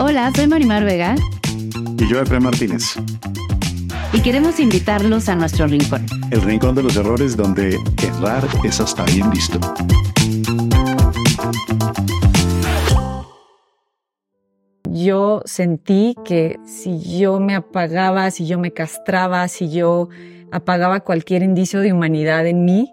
Hola, soy Marimar Vega. Y yo, Efraín Martínez. Y queremos invitarlos a nuestro rincón. El rincón de los errores donde errar es hasta bien visto. Yo sentí que si yo me apagaba, si yo me castraba, si yo apagaba cualquier indicio de humanidad en mí,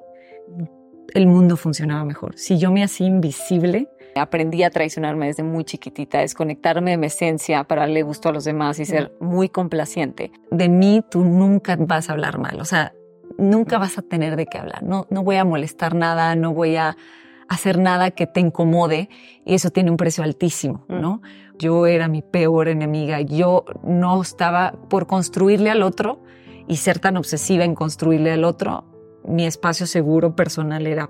el mundo funcionaba mejor. Si yo me hacía invisible, Aprendí a traicionarme desde muy chiquitita, desconectarme de mi esencia para darle gusto a los demás y ser muy complaciente. de mí tú nunca vas a hablar mal, o sea, nunca vas a tener de qué hablar. No, no voy a molestar nada, no voy a hacer nada que te incomode y eso tiene un precio altísimo, ¿no? Yo era mi peor enemiga, yo no estaba por construirle al otro y ser tan obsesiva en construirle al otro, mi espacio seguro personal era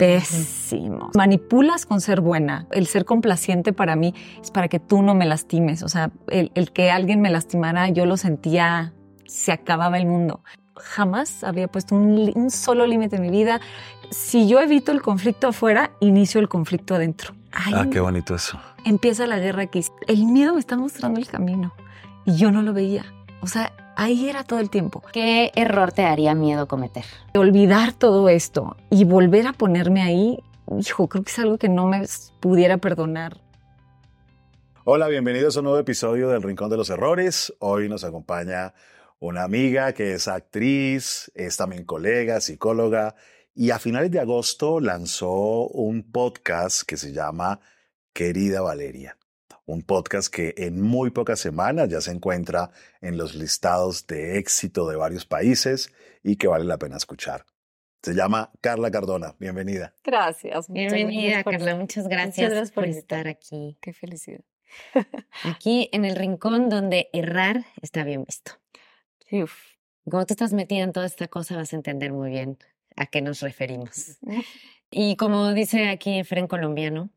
pésimo. Manipulas con ser buena. El ser complaciente para mí es para que tú no me lastimes. O sea, el, el que alguien me lastimara, yo lo sentía, se acababa el mundo. Jamás había puesto un, un solo límite en mi vida. Si yo evito el conflicto afuera, inicio el conflicto adentro. Ay, Ah, qué bonito eso. empieza la guerra aquí. El miedo me está mostrando el camino y yo no lo veía. O sea, ahí era todo el tiempo. ¿Qué error te daría miedo cometer? Olvidar todo esto y volver a ponerme ahí, hijo, creo que es algo que no me pudiera perdonar. Hola, bienvenidos a un nuevo episodio del Rincón de los Errores. Hoy nos acompaña una amiga que es actriz, es también colega, psicóloga, y a finales de agosto lanzó un podcast que se llama Querida Valeria. Un podcast que en muy pocas semanas ya se encuentra en los listados de éxito de varios países y que vale la pena escuchar. Se llama Carla Cardona. Bienvenida. Gracias. muchas Bienvenida, gracias por- Carla. Muchas gracias, Muchas gracias por por estar aquí. Qué felicidad. Aquí en el rincón donde errar está bien visto. Uf. Como tú estás metida en toda esta cosa, vas a entender muy bien a qué nos referimos. Y como dice aquí Efren Colombiano,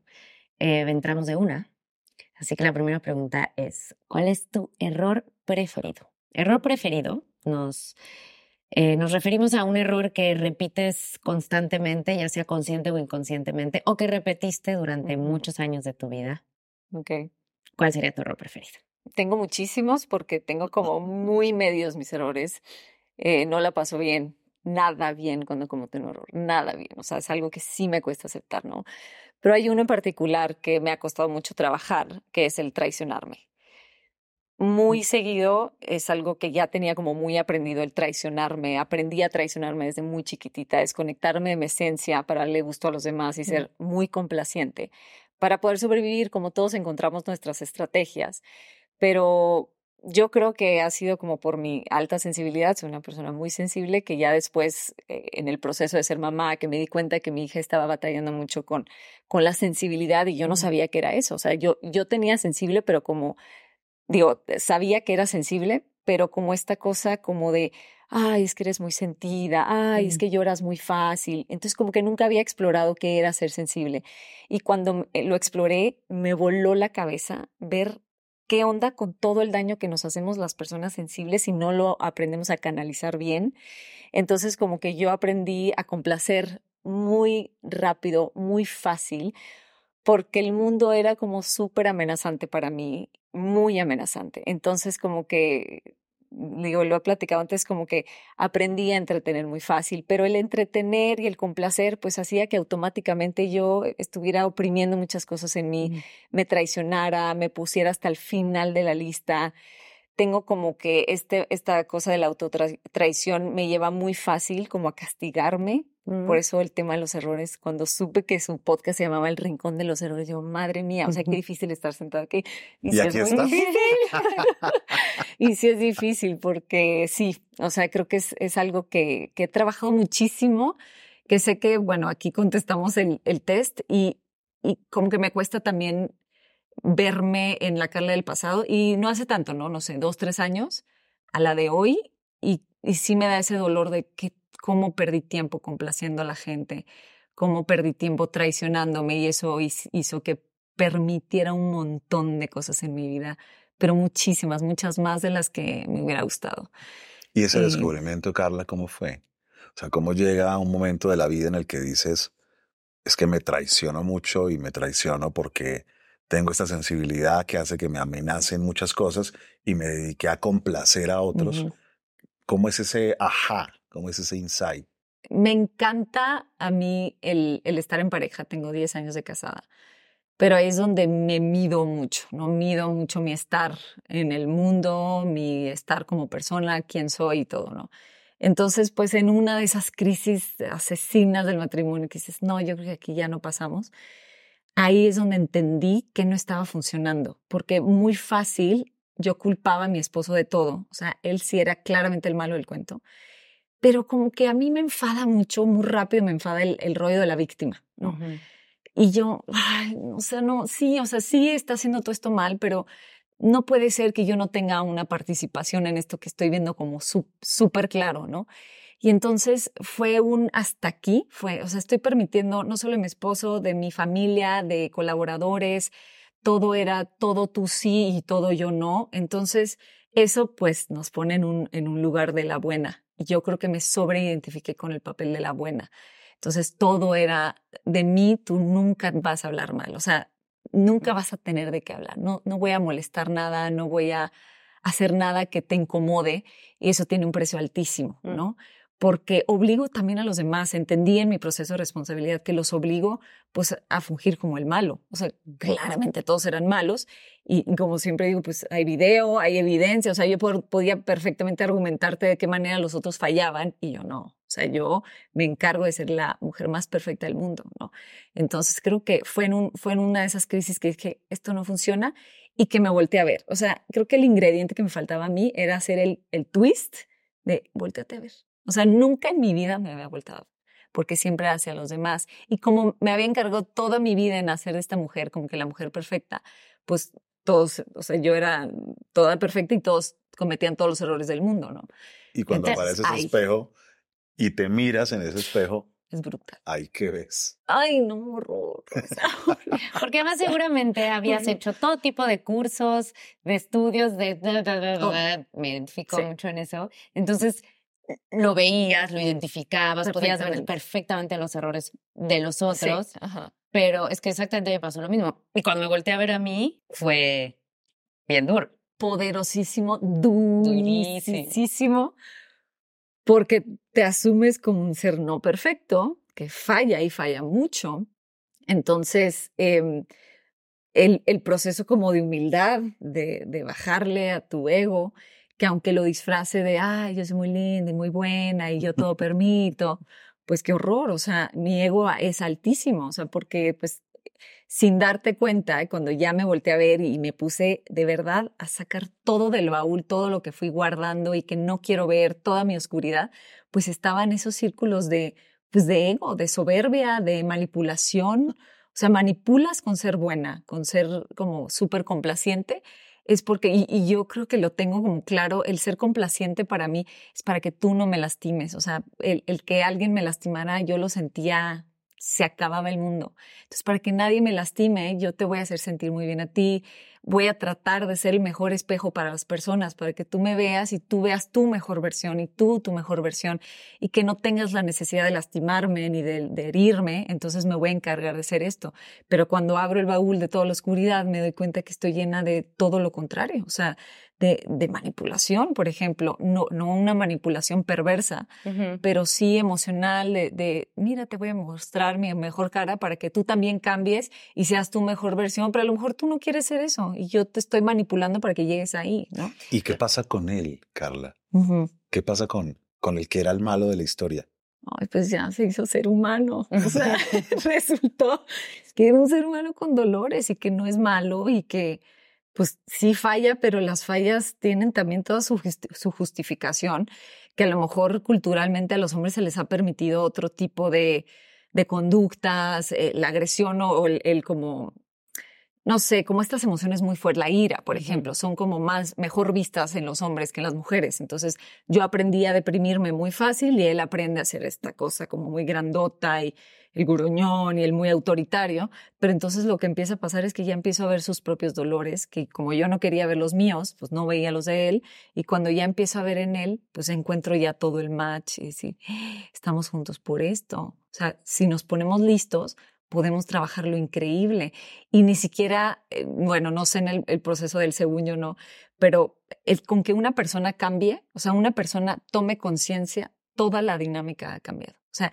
eh, entramos de una. Así que la primera pregunta es, ¿cuál es tu error preferido? Error preferido nos, eh, nos referimos a un error que repites constantemente, ya sea consciente o inconscientemente, o que repetiste durante muchos años de tu vida. Ok. ¿Cuál sería tu error preferido? Tengo muchísimos porque tengo como muy medios mis errores. Eh, no la paso bien, nada bien cuando cometo un error, nada bien. O sea, es algo que sí me cuesta aceptar, ¿no? Pero hay uno en particular que me ha costado mucho trabajar, que es el traicionarme. Muy seguido es algo que ya tenía como muy aprendido el traicionarme. Aprendí a traicionarme desde muy chiquitita, desconectarme de mi esencia para darle gusto a los demás y ser muy complaciente. Para poder sobrevivir, como todos encontramos nuestras estrategias, pero yo creo que ha sido como por mi alta sensibilidad, soy una persona muy sensible que ya después eh, en el proceso de ser mamá, que me di cuenta que mi hija estaba batallando mucho con, con la sensibilidad y yo no sabía que era eso, o sea, yo, yo tenía sensible, pero como, digo, sabía que era sensible, pero como esta cosa como de, ay, es que eres muy sentida, ay, es que lloras muy fácil, entonces como que nunca había explorado qué era ser sensible. Y cuando eh, lo exploré me voló la cabeza ver qué onda con todo el daño que nos hacemos las personas sensibles si no lo aprendemos a canalizar bien. Entonces como que yo aprendí a complacer muy rápido, muy fácil, porque el mundo era como súper amenazante para mí, muy amenazante. Entonces como que digo, lo he platicado antes, como que aprendí a entretener muy fácil, pero el entretener y el complacer, pues hacía que automáticamente yo estuviera oprimiendo muchas cosas en mí, me traicionara, me pusiera hasta el final de la lista. Tengo como que este, esta cosa de la autotraición me lleva muy fácil como a castigarme por eso el tema de los errores, cuando supe que su podcast se llamaba El Rincón de los Errores, yo, madre mía, o sea, qué difícil estar sentado aquí. Y, aquí estás. y sí es difícil porque sí, o sea, creo que es, es algo que, que, he trabajado muchísimo, que sé que, bueno, aquí contestamos el, el test y, y como que me cuesta también verme en la Carla del pasado y no hace tanto, ¿no? No sé, dos, tres años a la de hoy y, y sí me da ese dolor de que cómo perdí tiempo complaciendo a la gente, cómo perdí tiempo traicionándome y eso hizo que permitiera un montón de cosas en mi vida, pero muchísimas, muchas más de las que me hubiera gustado. ¿Y ese descubrimiento, Carla, cómo fue? O sea, ¿cómo llega un momento de la vida en el que dices, es que me traiciono mucho y me traiciono porque tengo esta sensibilidad que hace que me amenacen muchas cosas y me dediqué a complacer a otros? ¿Cómo es ese ajá? ¿Cómo es ese insight? Me encanta a mí el, el estar en pareja. Tengo 10 años de casada. Pero ahí es donde me mido mucho, ¿no? Mido mucho mi estar en el mundo, mi estar como persona, quién soy y todo, ¿no? Entonces, pues en una de esas crisis asesinas del matrimonio que dices, no, yo creo que aquí ya no pasamos, ahí es donde entendí que no estaba funcionando, porque muy fácil yo culpaba a mi esposo de todo, o sea, él sí era claramente el malo del cuento pero como que a mí me enfada mucho, muy rápido me enfada el, rollo de la víctima, ¿no? Y yo, ay, o sea, no, sí, o sea, sí está haciendo todo esto mal, pero no puede ser que yo no tenga una participación en esto que estoy viendo como súper claro, ¿no? Y entonces fue un hasta aquí, fue, o sea, estoy permitiendo no solo de mi esposo, de mi familia, de colaboradores, todo era todo tú sí y todo yo no. Entonces, eso pues nos pone en un, en un lugar de la buena, yo creo que me sobreidentifiqué con el papel de la buena. Entonces todo era de mí, tú nunca vas a hablar mal, o sea, nunca vas a tener de qué hablar, no, no voy a molestar nada, no voy a hacer nada que te incomode y eso tiene un precio altísimo, mm. Porque obligo también a los demás. Entendí en mi proceso de responsabilidad que los obligo pues a fungir como el malo. O sea, claramente todos eran malos y, como siempre digo, pues hay video, hay evidencia. O sea, yo podía perfectamente argumentarte de qué manera los otros fallaban y yo no. O sea, yo me encargo de ser la mujer más perfecta del mundo, ¿no? Entonces creo que fue en, un, fue en una de esas crisis que dije, esto no funciona y que me volteé a ver. O sea, creo que el ingrediente que me faltaba a mí era hacer el, el twist de volteate a ver. O sea, nunca en mi vida me había vuelto a porque siempre hacia los demás. Y como me había encargado toda mi vida en hacer de esta mujer como que la mujer perfecta, pues todos, o sea, yo era toda perfecta y todos cometían todos los errores del mundo, ¿no? Y cuando aparece ese espejo y te miras en ese espejo, es brutal. Ay, ¿qué ves? Ay, no, horror. Porque además seguramente habías hecho todo tipo de cursos, de estudios, de... Oh. Me identifico mucho en eso. Entonces, lo veías, lo identificabas, podías ver perfectamente los errores de los otros, pero es que exactamente me pasó lo mismo. Y cuando me volteé a ver a mí, fue bien duro. Poderosísimo, durísimo, porque te asumes como un ser no perfecto, que falla y falla mucho. Entonces, em, el, el, proceso como de humildad, de, de bajarle a tu ego, que aunque lo disfrace de, ay, yo soy muy linda y muy buena y yo todo permito, pues qué horror, o sea, mi ego es altísimo, o sea, porque pues sin darte cuenta, cuando ya me volteé a ver y me puse de verdad a sacar todo del baúl, todo lo que fui guardando y que no quiero ver, toda mi oscuridad, pues estaba en esos círculos de, pues de ego, de soberbia, de manipulación. O sea, manipulas con ser buena, con ser como súper complaciente es porque, y, yo creo que lo tengo como claro, el ser complaciente para mí es para que tú no me lastimes. O sea, el, el que alguien me lastimara, yo lo sentía, se acababa el mundo. Entonces, para que nadie me lastime, yo te voy a hacer sentir muy bien a ti, voy a tratar de ser el mejor espejo para las personas, para que tú me veas y tú veas tu mejor versión y tú tu mejor versión y que no tengas la necesidad de lastimarme ni de, herirme, entonces me voy a encargar de hacer esto. Pero cuando abro el baúl de toda la oscuridad me doy cuenta que estoy llena de todo lo contrario, o sea, de, de manipulación, por ejemplo, no, no una manipulación perversa, pero sí emocional de, de, mira, te voy a mostrar mi mejor cara para que tú también cambies y seas tu mejor versión, pero a lo mejor tú no quieres ser eso y yo te estoy manipulando para que llegues ahí, ¿no? ¿Y qué pasa con él, Carla? ¿Qué pasa con, con el que era el malo de la historia? Ay, pues ya se hizo ser humano. O sea, resultó que era un ser humano con dolores y que no es malo y que pues sí falla, pero las fallas tienen también toda su, su justificación, que a lo mejor culturalmente a los hombres se les ha permitido otro tipo de, de conductas, eh, la agresión o el, el, como no sé, como estas emociones muy fuertes, la ira, por ejemplo, son como más, mejor vistas en los hombres que en las mujeres. Entonces yo aprendí a deprimirme muy fácil y él aprende a hacer esta cosa como muy grandota y el gruñón y el muy autoritario. Pero entonces lo que empieza a pasar es que ya empiezo a ver sus propios dolores, que como yo no quería ver los míos, pues no veía los de él. Y cuando ya empiezo a ver en él, pues encuentro ya todo el match y decir, ¡Ah! estamos juntos por esto. O sea, si nos ponemos listos, podemos trabajar lo increíble. Y ni siquiera, eh, bueno, no sé en el, proceso del segundo, no, pero con que una persona cambie, o sea, una persona tome conciencia, toda la dinámica ha cambiado. O sea,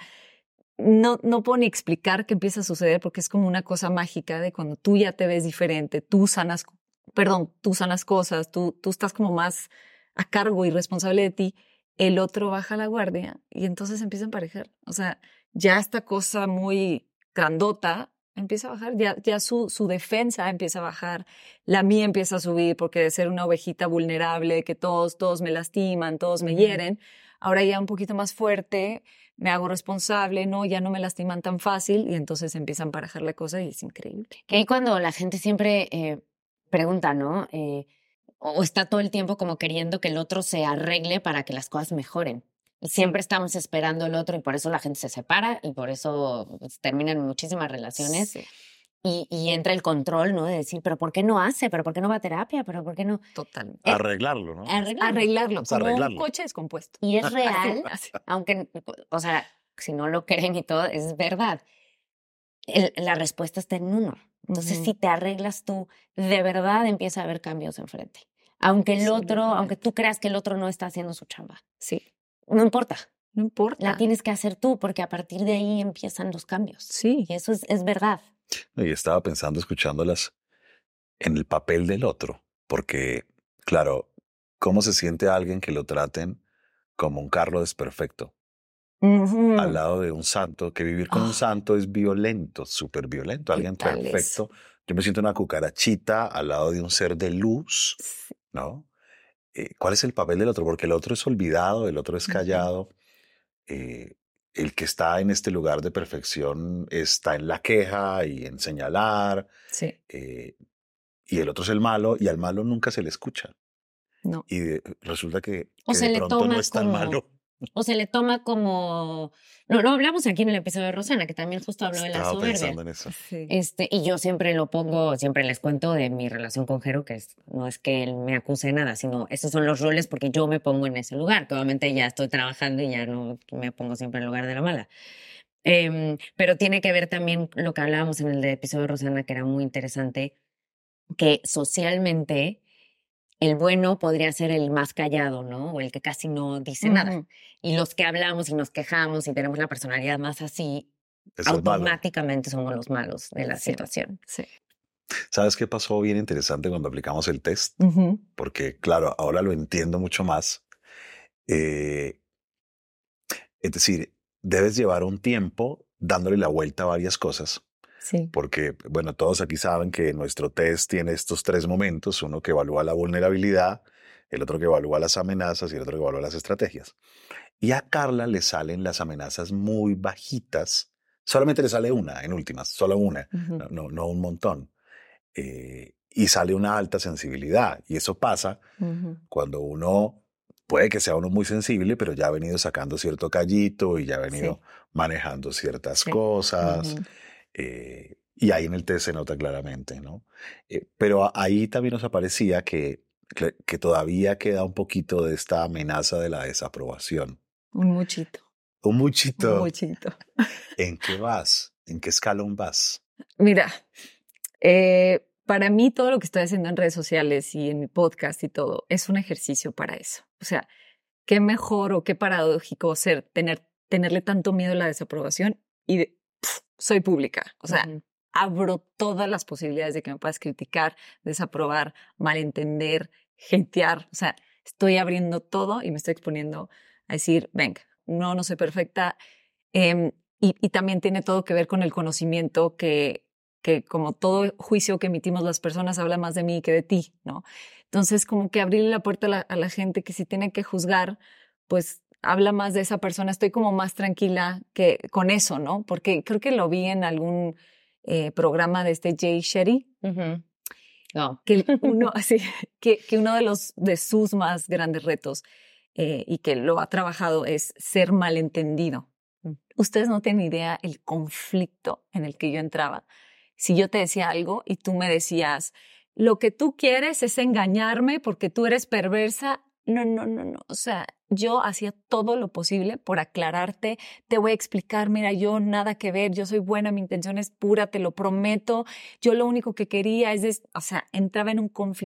no, no puedo ni explicar qué empieza a suceder porque es como una cosa mágica de cuando tú ya te ves diferente, tú sanas, perdón, tú sanas cosas, tú, tú estás como más a cargo y responsable de ti, el otro baja la guardia y entonces empieza a emparejar. O sea, ya esta cosa muy grandota empieza a bajar, ya, ya su, su defensa empieza a bajar, la mía empieza a subir porque de ser una ovejita vulnerable, que todos, todos me lastiman, todos me hieren, ahora ya un poquito más fuerte, me hago responsable, no, ya no me lastiman tan fácil y entonces empiezan a barajar la cosa y es increíble. Que ahí cuando la gente siempre eh, pregunta, ¿no? Eh, o está todo el tiempo como queriendo que el otro se arregle para que las cosas mejoren. Siempre estamos esperando el otro y por eso la gente se separa y por eso pues, terminan muchísimas relaciones. Y, y, entra el control, ¿no? De decir, pero ¿por qué no hace? ¿Pero por qué no va a terapia? ¿Pero por qué no? Total. Eh, arreglarlo, ¿no? Arreglarlo. arreglarlo como arreglarlo. un coche descompuesto. Y es real, aunque, o sea, si no lo creen y todo, es verdad. El, la respuesta está en uno. Entonces, si te arreglas tú, de verdad empieza a haber cambios enfrente. Aunque el otro, aunque tú creas que el otro no está haciendo su chamba. Sí. No importa. No importa. La tienes que hacer tú, porque a partir de ahí empiezan los cambios. Sí. Y eso es, es verdad. Y estaba pensando, escuchándolas, en el papel del otro, porque, claro, ¿cómo se siente alguien que lo traten como un Carlos desperfecto? Al lado de un santo, que vivir con un ah. santo es violento, súper violento, alguien perfecto. Yo me siento una cucarachita al lado de un ser de luz, ¿no? Eh, cuál es el papel del otro, porque el otro es olvidado, el otro es callado. Eh, el que está en este lugar de perfección está en la queja y en señalar. Sí. Eh, y el otro es el malo, y al malo nunca se le escucha. No. Y resulta que, de pronto no es tan malo o se le toma como no, lo hablamos aquí en el episodio de Rosana, que también justo habló de la soberbia. En eso. Este, y yo siempre lo pongo, siempre les cuento de mi relación con Jero, que no es que él me acuse de nada, sino esos son los roles porque yo me pongo en ese lugar, que obviamente ya estoy trabajando y ya no me pongo siempre en el lugar de la mala. Em, pero tiene que ver también lo que hablábamos en el episodio de Rosana, que era muy interesante, que socialmente el bueno podría ser el más callado, ¿no? O el que casi no dice nada. Y los que hablamos y nos quejamos y tenemos la personalidad más así, automáticamente somos los malos de la situación. Sí. ¿Sabes qué pasó bien interesante cuando aplicamos el test? Porque, claro, ahora lo entiendo mucho más. Eh, es decir, debes llevar un tiempo dándole la vuelta a varias cosas porque, bueno, todos aquí saben que nuestro test tiene estos tres momentos, uno que evalúa la vulnerabilidad, el otro que evalúa las amenazas y el otro que evalúa las estrategias. Y a Carla le salen las amenazas muy bajitas, solamente le sale una en últimas, solo una, no, no, un montón. Eh, y sale una alta sensibilidad. Y eso pasa cuando uno puede que sea uno muy sensible, pero ya ha venido sacando cierto callito y ya ha venido manejando ciertas cosas. Eh, y ahí en el test se nota claramente, ¿no? Eh, pero ahí también nos aparecía que, que, todavía queda un poquito de esta amenaza de la desaprobación. Un muchito. Un muchito. Un muchito. ¿En qué vas? ¿En qué escalón vas? Mira, eh, para mí todo lo que estoy haciendo en redes sociales y en mi podcast y todo es un ejercicio para eso. O sea, qué mejor o qué paradójico ser tener tenerle tanto miedo a la desaprobación y soy pública. O sea, abro todas las posibilidades de que me puedas criticar, desaprobar, malentender, hatear. O sea, estoy abriendo todo y me estoy exponiendo a decir, venga, no, no soy perfecta. Em, y, y, también tiene todo que ver con el conocimiento que, que como todo juicio que emitimos las personas habla más de mí que de ti, ¿no? Entonces, como que abrirle la puerta a la, a la gente que si tiene que juzgar, pues habla más de esa persona. Estoy como más tranquila que con eso, ¿no? Porque creo que lo vi en algún eh, programa de este Jay Shetty. no. Que uno, así, que, que, uno de los de sus más grandes retos eh, y que lo ha trabajado es ser malentendido. Mm. Ustedes no tienen idea el conflicto en el que yo entraba. Si yo te decía algo y tú me decías, lo que tú quieres es engañarme porque tú eres perversa. No, no, no, no. O sea, yo hacía todo lo posible por aclararte, te voy a explicar, mira, yo nada que ver, yo soy buena, mi intención es pura, te lo prometo, yo lo único que quería es, o sea, entraba en un conflicto.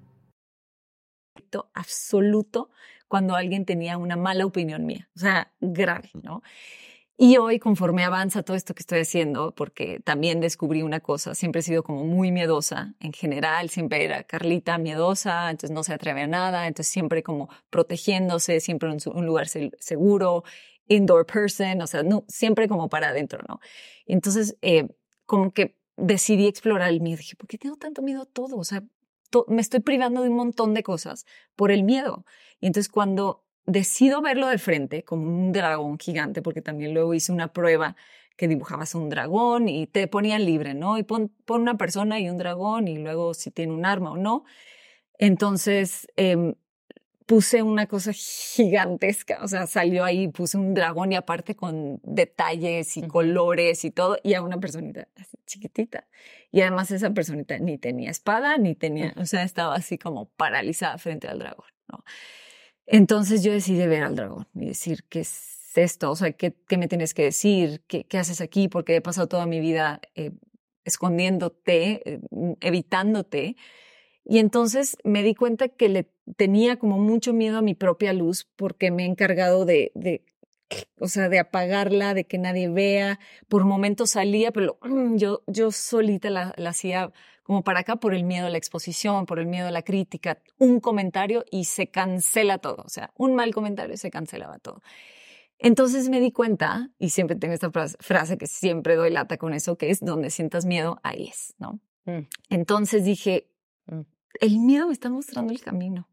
absoluto cuando alguien tenía una mala opinión mía, o sea, grave, ¿no? Y hoy, conforme avanza todo esto que estoy haciendo, porque también descubrí una cosa, siempre he sido como muy miedosa en general, siempre era Carlita miedosa, entonces no se atreve a nada, entonces siempre como protegiéndose, siempre en un lugar seguro, indoor person, o sea, no, siempre como para adentro, ¿no? Entonces, eh, como que decidí explorar el miedo. Dije, ¿por qué tengo tanto miedo a todo? O sea, me estoy privando de un montón de cosas por el miedo. Y entonces cuando decido verlo de frente como un dragón gigante, porque también luego hice una prueba que dibujabas un dragón y te ponían libre, ¿no? Y pon, una persona y un dragón y luego si tiene un arma o no. Entonces, eh, puse una cosa gigantesca, o sea, salió ahí, puse un dragón y aparte con detalles y colores y todo, y a una personita así chiquitita. Y además esa personita ni tenía espada, ni tenía, o sea, estaba así como paralizada frente al dragón, ¿no? Entonces yo decidí ver al dragón y decir, ¿qué es esto? O sea, ¿qué, qué me tienes que decir? ¿Qué, ¿Qué, haces aquí? Porque he pasado toda mi vida eh, escondiéndote, eh, evitándote. Y entonces me di cuenta que le tenía como mucho miedo a mi propia luz porque me he encargado de, de o sea, de apagarla, de que nadie vea. Por momentos salía, pero yo, yo solita la, la, hacía como para acá por el miedo a la exposición, por el miedo a la crítica. Un comentario y se cancela todo. O sea, un mal comentario y se cancelaba todo. Entonces me di cuenta, y siempre tengo esta frase que siempre doy lata con eso, que es donde sientas miedo, ahí es, ¿no? Mm. Entonces dije, mm. el miedo me está mostrando el camino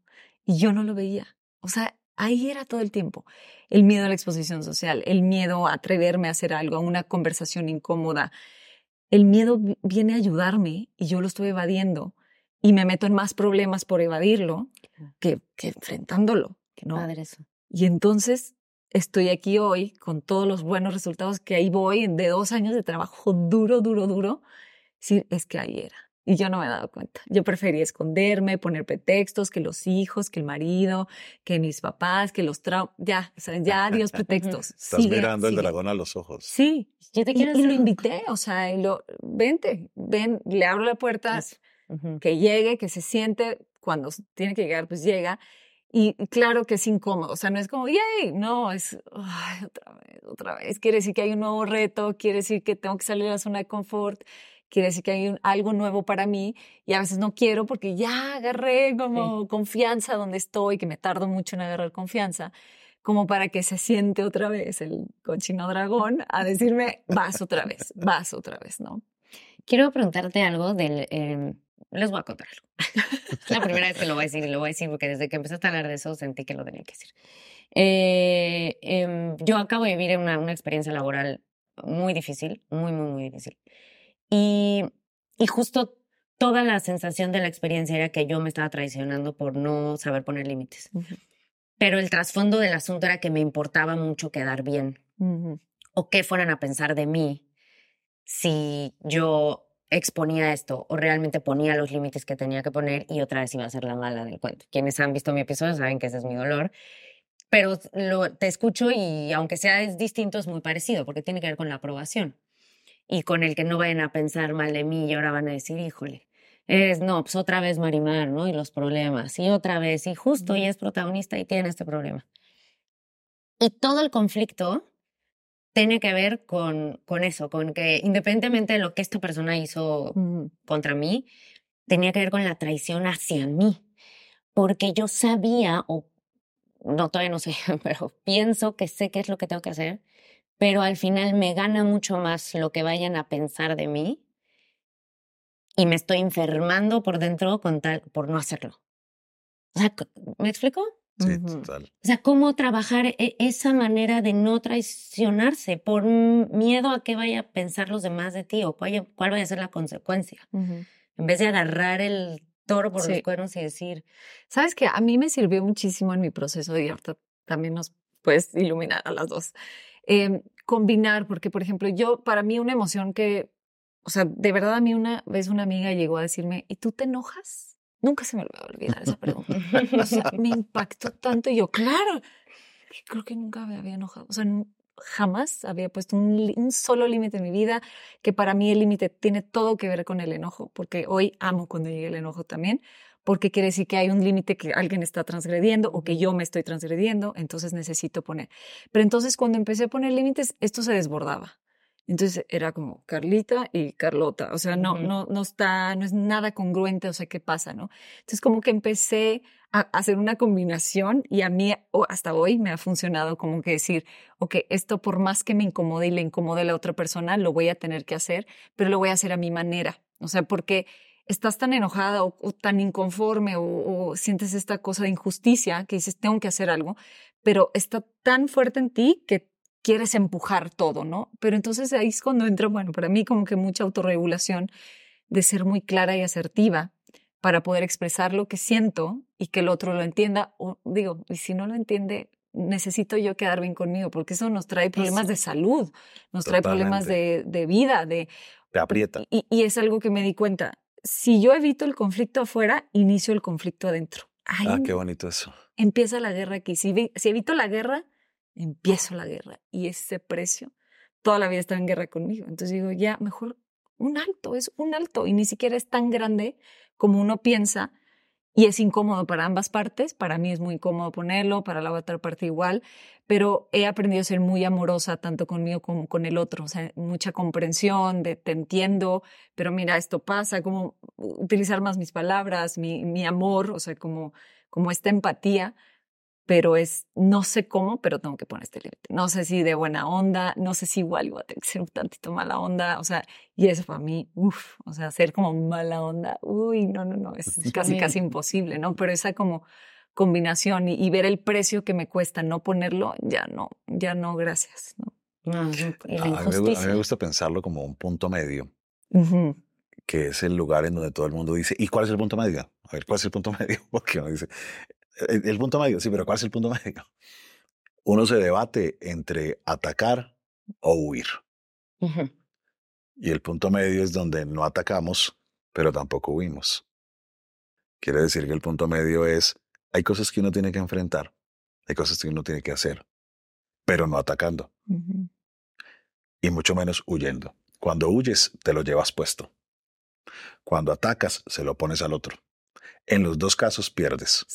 y yo no lo veía. O sea, ahí era todo el tiempo. El miedo a la exposición social, el miedo a atreverme a hacer algo, a una conversación incómoda. El miedo viene a ayudarme y yo lo estoy evadiendo y me meto en más problemas por evadirlo que, que enfrentándolo. Que no. eso. Y entonces estoy aquí hoy con todos los buenos resultados que ahí voy de dos años de trabajo duro, duro, duro. Sí, es que ahí era. Y yo no me he dado cuenta. Yo prefería esconderme, poner pretextos, que los hijos, que el marido, que mis papás, que los traumas. Ya, o sea, ya adiós pretextos. Estás mirando el dragón a los ojos. Sí. Yo te quiero y, y, lo invité, o sea, y lo, vente, ven, le abro la puerta, que llegue, que se siente, cuando tiene que llegar, pues llega. Y claro que es incómodo, o sea, no es como, ¡yay! No, es, ay, otra vez, otra vez. Quiere decir que hay un nuevo reto, quiere decir que tengo que salir de la zona de confort quiere decir que hay algo nuevo para mí y a veces no quiero porque ya agarré como confianza donde estoy, que me tardo mucho en agarrar confianza, como para que se siente otra vez el cochino dragón a decirme, vas otra vez, vas otra vez, ¿no? Quiero preguntarte algo del... Em, les voy a contar algo. la primera vez que lo voy a decir y lo voy a decir porque desde que empezaste a hablar de eso sentí que lo tenía que decir. Eh, em, yo acabo de vivir una, una experiencia laboral muy difícil, muy, muy, muy difícil. Y, y justo toda la sensación de la experiencia era que yo me estaba traicionando por no saber poner límites. Pero el trasfondo del asunto era que me importaba mucho quedar bien. O qué fueran a pensar de mí si yo exponía esto o realmente ponía los límites que tenía que poner y otra vez iba a ser la mala del cuento. Quienes han visto mi episodio saben que ese es mi dolor. Pero lo, te escucho y aunque sea es distinto, es muy parecido porque tiene que ver con la aprobación y con el que no vayan a pensar mal de mí y ahora van a decir, híjole, es, no, pues otra vez Marimar, ¿no? Y los problemas, y otra vez, y justo, y es protagonista y tiene este problema. Y todo el conflicto tiene que ver con, con eso, con que independientemente de lo que esta persona hizo contra mí, tenía que ver con la traición hacia mí, porque yo sabía, o no, todavía no sé, pero pienso que sé qué es lo que tengo que hacer pero al final me gana mucho más lo que vayan a pensar de mí y me estoy enfermando por dentro con tal, por no hacerlo. O sea, ¿me explico? Sí, total. O sea, cómo trabajar e, esa manera de no traicionarse por miedo a qué vaya a pensar los demás de ti o cuál, vaya a ser la consecuencia. En vez de agarrar el toro por los cuernos y decir. Sabes que a mí me sirvió muchísimo en mi proceso y ahorita también nos puedes iluminar a las dos. Em, combinar, porque por ejemplo, yo, para mí una emoción que, o sea, de verdad a mí una vez una amiga llegó a decirme, ¿y tú te enojas? Nunca se me va a olvidar esa pregunta. o sea, me impactó tanto y yo, claro, creo que nunca me había enojado. O sea, jamás había puesto un, un solo límite en mi vida, que para mí el límite tiene todo que ver con el enojo, porque hoy amo cuando llega el enojo también, porque quiere decir que hay un límite que alguien está transgrediendo o que yo me estoy transgrediendo, entonces necesito poner. Pero entonces cuando empecé a poner límites, esto se desbordaba. Entonces era como Carlita y Carlota, o sea, no, no, no está, no es nada congruente, o sea, ¿qué pasa, no? Entonces como que empecé a hacer una combinación y a mí hasta hoy me ha funcionado como que decir, ok, esto por más que me incomode y le incomode a la otra persona, lo voy a tener que hacer, pero lo voy a hacer a mi manera, o sea, porque estás tan enojada o, tan inconforme o, sientes esta cosa de injusticia que dices, tengo que hacer algo, pero está tan fuerte en ti que quieres empujar todo, ¿no? Pero entonces ahí es cuando entra, bueno, para mí como que mucha autorregulación de ser muy clara y asertiva para poder expresar lo que siento y que el otro lo entienda. O digo, y si no lo entiende, necesito yo quedar bien conmigo, porque eso nos trae problemas de salud, nos trae problemas de, de, vida, de... Te aprieta. Y, y, es algo que me di cuenta si yo evito el conflicto afuera, inicio el conflicto adentro. ah, qué bonito eso. Empieza la guerra aquí. Si, si evito la guerra, empiezo la guerra. Y ese precio, toda la vida está en guerra conmigo. Entonces digo, ya, mejor un alto, es un alto. Y ni siquiera es tan grande como uno piensa y es incómodo para ambas partes. Para mí es muy incómodo ponerlo, para la otra parte igual, pero he aprendido a ser muy amorosa tanto conmigo como con el otro. O sea, mucha comprensión de te entiendo, pero mira, esto pasa, como utilizar más mis palabras, mi, mi amor, o sea, como, como esta empatía pero es, no sé cómo, pero tengo que poner este límite. No sé si de buena onda, no sé si igual iba a tener que ser un tantito mala onda, o sea, y eso para mí, uff, o sea, ser como mala onda, uy, no, no, no, es casi, casi imposible, ¿no? Pero esa como combinación y, ver el precio que me cuesta no ponerlo, ya no, ya no, gracias, ¿no? a, mí, me gusta pensarlo como un punto medio, que es el lugar en donde todo el mundo dice, ¿y cuál es el punto medio? A ver, ¿cuál es el punto medio? Porque uno dice, el, punto medio, sí, pero ¿cuál es el punto medio? Uno se debate entre atacar o huir. Y el punto medio es donde no atacamos, pero tampoco huimos. Quiere decir que el punto medio es, hay cosas que uno tiene que enfrentar, hay cosas que uno tiene que hacer, pero no atacando. Y mucho menos huyendo. Cuando huyes, te lo llevas puesto. Cuando atacas, se lo pones al otro. En los dos casos pierdes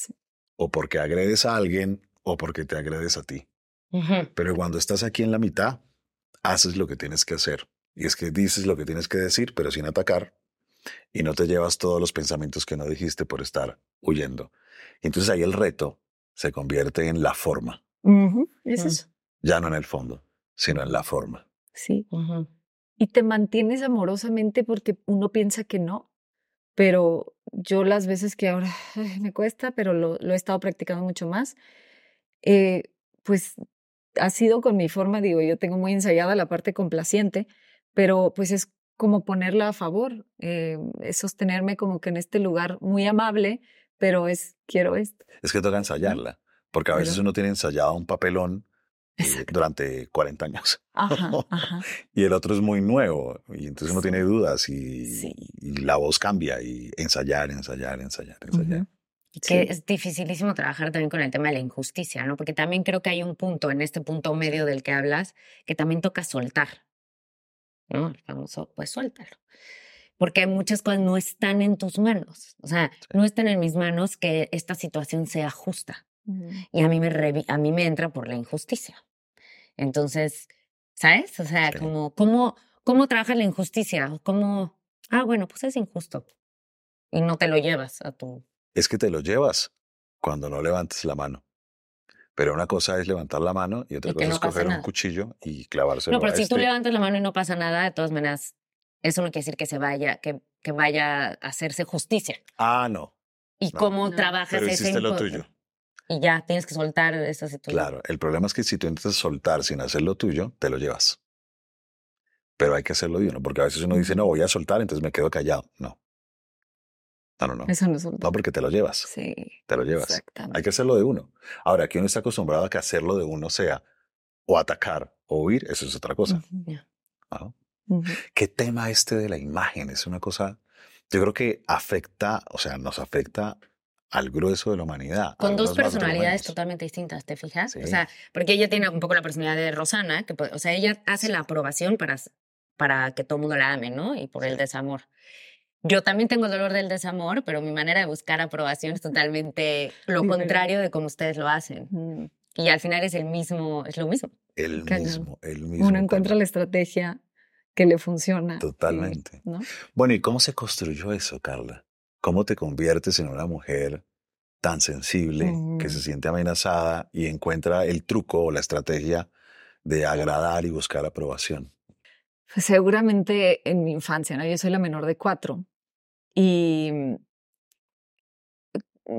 o porque agredes a alguien o porque te agredes a ti. Pero cuando estás aquí en la mitad, haces lo que tienes que hacer Y es que dices lo que tienes que decir, pero sin atacar, y no te llevas todos los pensamientos que no dijiste por estar huyendo. Entonces ahí el reto se convierte en la forma, Es eso. ya no en el fondo, sino en la forma. Sí. Y te mantienes amorosamente porque uno piensa que no. Pero yo las veces que ahora ay, me cuesta, pero lo, lo he estado practicando mucho más, eh, pues ha sido con mi forma, digo, yo tengo muy ensayada la parte complaciente, pero pues es como ponerla a favor, eh, es sostenerme como que en este lugar muy amable, pero es, quiero esto. Es que toca ensayarla, porque a veces Pero- uno tiene ensayado un papelón eh, durante 40 años Ajá, ajá. y el otro es muy nuevo y entonces uno tiene dudas y, Sí. y la voz cambia y ensayar, ensayar, ensayar, ensayar. Ujú. Que Sí. es dificilísimo trabajar también con el tema de la injusticia, ¿no? Porque también creo que hay un punto, en este punto medio del que hablas, que también toca soltar, ¿no? El famoso, pues suéltalo. Porque muchas cosas no están en tus manos. O sea, no están en mis manos que esta situación sea justa. Y a mí me, a mí me entra por la injusticia. Entonces, ¿sabes? O sea, Sí. como, ¿cómo, ¿cómo trabajas la injusticia? ¿Cómo, ah, bueno, pues es injusto. Y no te lo llevas a tu... Es que te lo llevas cuando no levantes la mano. Pero una cosa es levantar la mano y otra Y cosa no es coger un nada. cuchillo y clavárselo No, pero a si tú este. levantas la mano y no pasa nada, de todas maneras, eso no quiere decir que se vaya, que, que vaya a hacerse justicia. Ah, no. ¿Y No. cómo No. trabajas Pero ese hiciste lo tuyo. Y ya, tienes que soltar esa situación. Claro, el problema es que si tú intentas soltar sin hacer lo tuyo, te lo llevas. Pero hay que hacerlo de uno, porque a veces uno dice, no, voy a soltar, entonces me quedo callado. No. No, no, no. Eso no es un... No, porque te lo llevas. Sí, Te lo llevas. exactamente. Hay que hacerlo de uno. Ahora, aquí uno está acostumbrado a que hacerlo de uno sea o atacar o huir, eso es otra cosa. Ajá. ujú. ¿Qué tema este de la imagen? Es una cosa, yo creo que afecta, o sea, nos afecta al grueso de la humanidad. Con dos personalidades totalmente distintas, ¿te fijas? Sí. O sea, porque ella tiene un poco la personalidad de Rosana, que, puede- o sea, ella hace la aprobación para, para que todo el mundo la ame, ¿no? Y por el Sí. desamor. Yo también tengo el dolor del desamor, pero mi manera de buscar aprobación es totalmente lo contrario de como ustedes lo hacen. Ujú. Y al final es el mismo, es lo mismo. El Cañón. mismo, el mismo. Uno encuentra tema. la estrategia que le funciona. y- Totalmente. ¿no? Bueno, ¿y cómo se construyó eso, Carla? ¿Cómo te conviertes en una mujer tan sensible que se siente amenazada y encuentra el truco o la estrategia de agradar y buscar aprobación? Pues seguramente en mi infancia, ¿no? Yo soy la menor de cuatro. Y mm,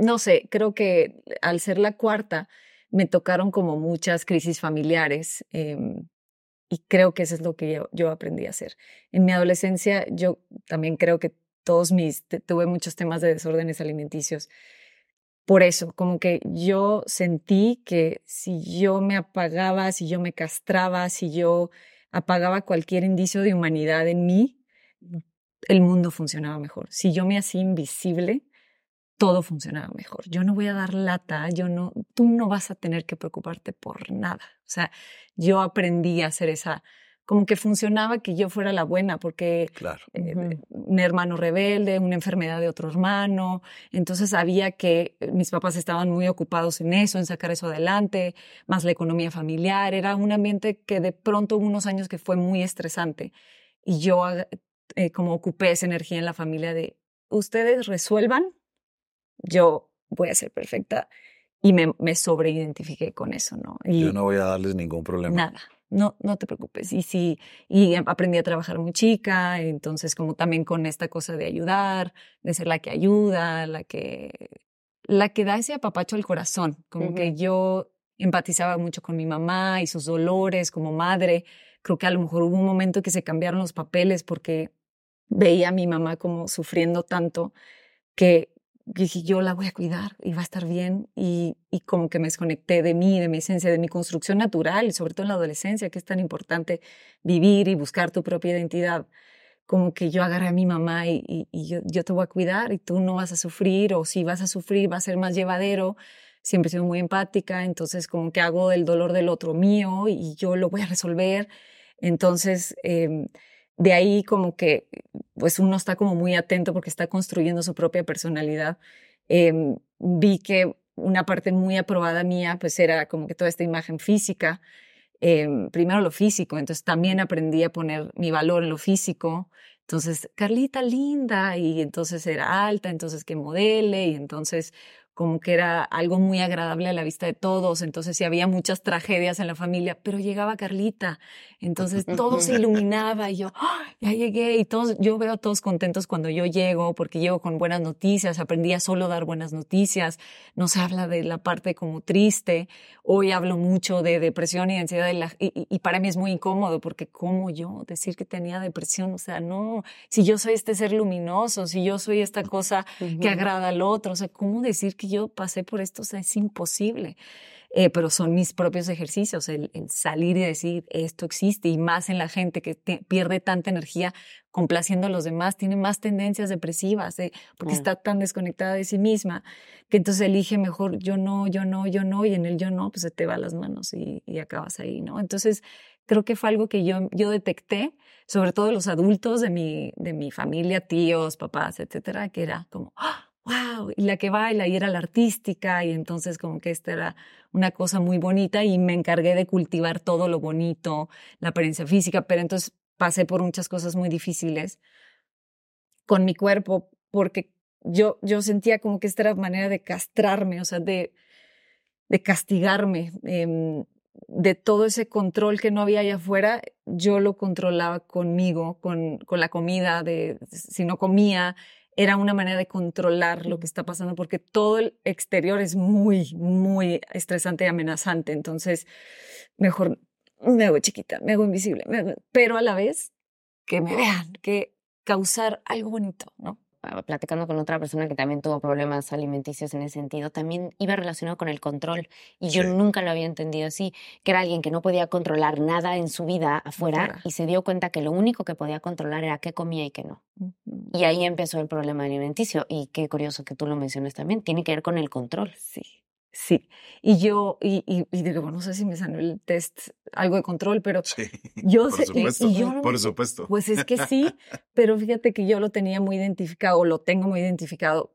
no sé, creo que al ser la cuarta me tocaron como muchas crisis familiares em, y creo que eso es lo que yo, yo aprendí a hacer. En mi adolescencia yo también creo que todos mis, tuve muchos temas de desórdenes alimenticios. Por eso, como que yo sentí que si yo me apagaba, si yo me castraba, si yo apagaba cualquier indicio de humanidad en mí, el mundo funcionaba mejor. Si yo me hacía invisible, todo funcionaba mejor. Yo no voy a dar lata, yo no, tú no vas a tener que preocuparte por nada. O sea, yo aprendí a hacer esa, como que funcionaba que yo fuera la buena, porque Claro. eh, un hermano rebelde, una enfermedad de otro hermano. Entonces sabía que eh, mis papás estaban muy ocupados en eso, en sacar eso adelante, más la economía familiar. Era un ambiente que de pronto hubo unos años que fue muy estresante. Y yo ag- eh, como ocupé esa energía en la familia de, ustedes resuelvan, yo voy a ser perfecta. Y me, me sobreidentifiqué con eso, ¿no? Y, Yo no voy a darles ningún problema. Nada, no, no te preocupes. Y sí, y aprendí a trabajar muy chica, entonces como también con esta cosa de ayudar, de ser la que ayuda, la que, la que da ese apapacho al corazón. Como que yo empatizaba mucho con mi mamá y sus dolores como madre. Creo que a lo mejor hubo un momento que se cambiaron los papeles porque veía a mi mamá como sufriendo tanto que dije, yo la voy a cuidar y va a estar bien. Y, y como que me desconecté de mí, de mi esencia, de mi construcción natural, sobre todo en la adolescencia, que es tan importante vivir y buscar tu propia identidad. Como que yo agarré a mi mamá y, y- y yo, yo te voy a cuidar y tú no vas a sufrir, o si vas a sufrir va a ser más llevadero. Siempre he sido muy empática, entonces como que hago el dolor del otro mío y yo lo voy a resolver. Entonces, em, de ahí como que pues uno está como muy atento porque está construyendo su propia personalidad. Em, vi que una parte muy aprobada mía pues era como que toda esta imagen física em, primero lo físico, entonces también aprendí a poner mi valor en lo físico. Entonces, Carlita linda, y entonces era alta, entonces que modele, y entonces como que era algo muy agradable a la vista de todos, entonces sí había muchas tragedias en la familia, pero llegaba Carlita, entonces todo se iluminaba y yo, ¡Ah! ya llegué y todos, yo veo a todos contentos cuando yo llego, porque llego con buenas noticias, aprendí a solo dar buenas noticias, no se habla de la parte como triste, hoy hablo mucho de depresión y ansiedad y, y para mí es muy incómodo, porque ¿cómo yo decir que tenía depresión? O sea, no, si yo soy este ser luminoso, si yo soy esta cosa que agrada al otro, o sea, ¿cómo decir que yo pasé por esto, es imposible. Eh, pero son mis propios ejercicios, el, salir y decir esto existe y más en la gente que pierde tanta energía complaciendo a los demás, tiene más tendencias depresivas, eh, porque mm. está tan desconectada de sí misma, que entonces elige mejor yo no, yo no, yo no, y en el yo no, pues se te va las manos y, acabas ahí, ¿no? Entonces, creo que fue algo que yo, yo detecté, sobre todo los adultos de mi, de mi familia, tíos, papás, etcétera, que era como, ¡ah! Wow, y la que baila y era la artística y entonces como que esta era una cosa muy bonita y me encargué de cultivar todo lo bonito, la apariencia física, pero entonces pasé por muchas cosas muy difíciles con mi cuerpo porque yo, yo sentía como que esta era manera de castrarme, o sea, de, de castigarme. Em, de todo ese control que no había allá afuera, yo lo controlaba conmigo, con, con la comida, de si no comía, era una manera de controlar lo que está pasando porque todo el exterior es muy, muy estresante y amenazante. Entonces, mejor me hago chiquita, me hago invisible, pero a la vez que me vean, que causar algo bonito, ¿no? Ah, platicando con otra persona que también tuvo problemas alimenticios en ese sentido, también iba relacionado con el control. Y yo nunca lo había entendido así, que era alguien que no podía controlar nada en su vida afuera y se dio cuenta que lo único que podía controlar era qué comía y qué no. Y ahí empezó el problema alimenticio. Y qué curioso que tú lo menciones también, tiene que ver con el control. Sí. Sí, y yo, y, y, digo, no sé si me salió el test, algo de control, pero yo por Supuesto, por supuesto. Pues es que sí, pero fíjate que yo lo tenía muy identificado, o lo tengo muy identificado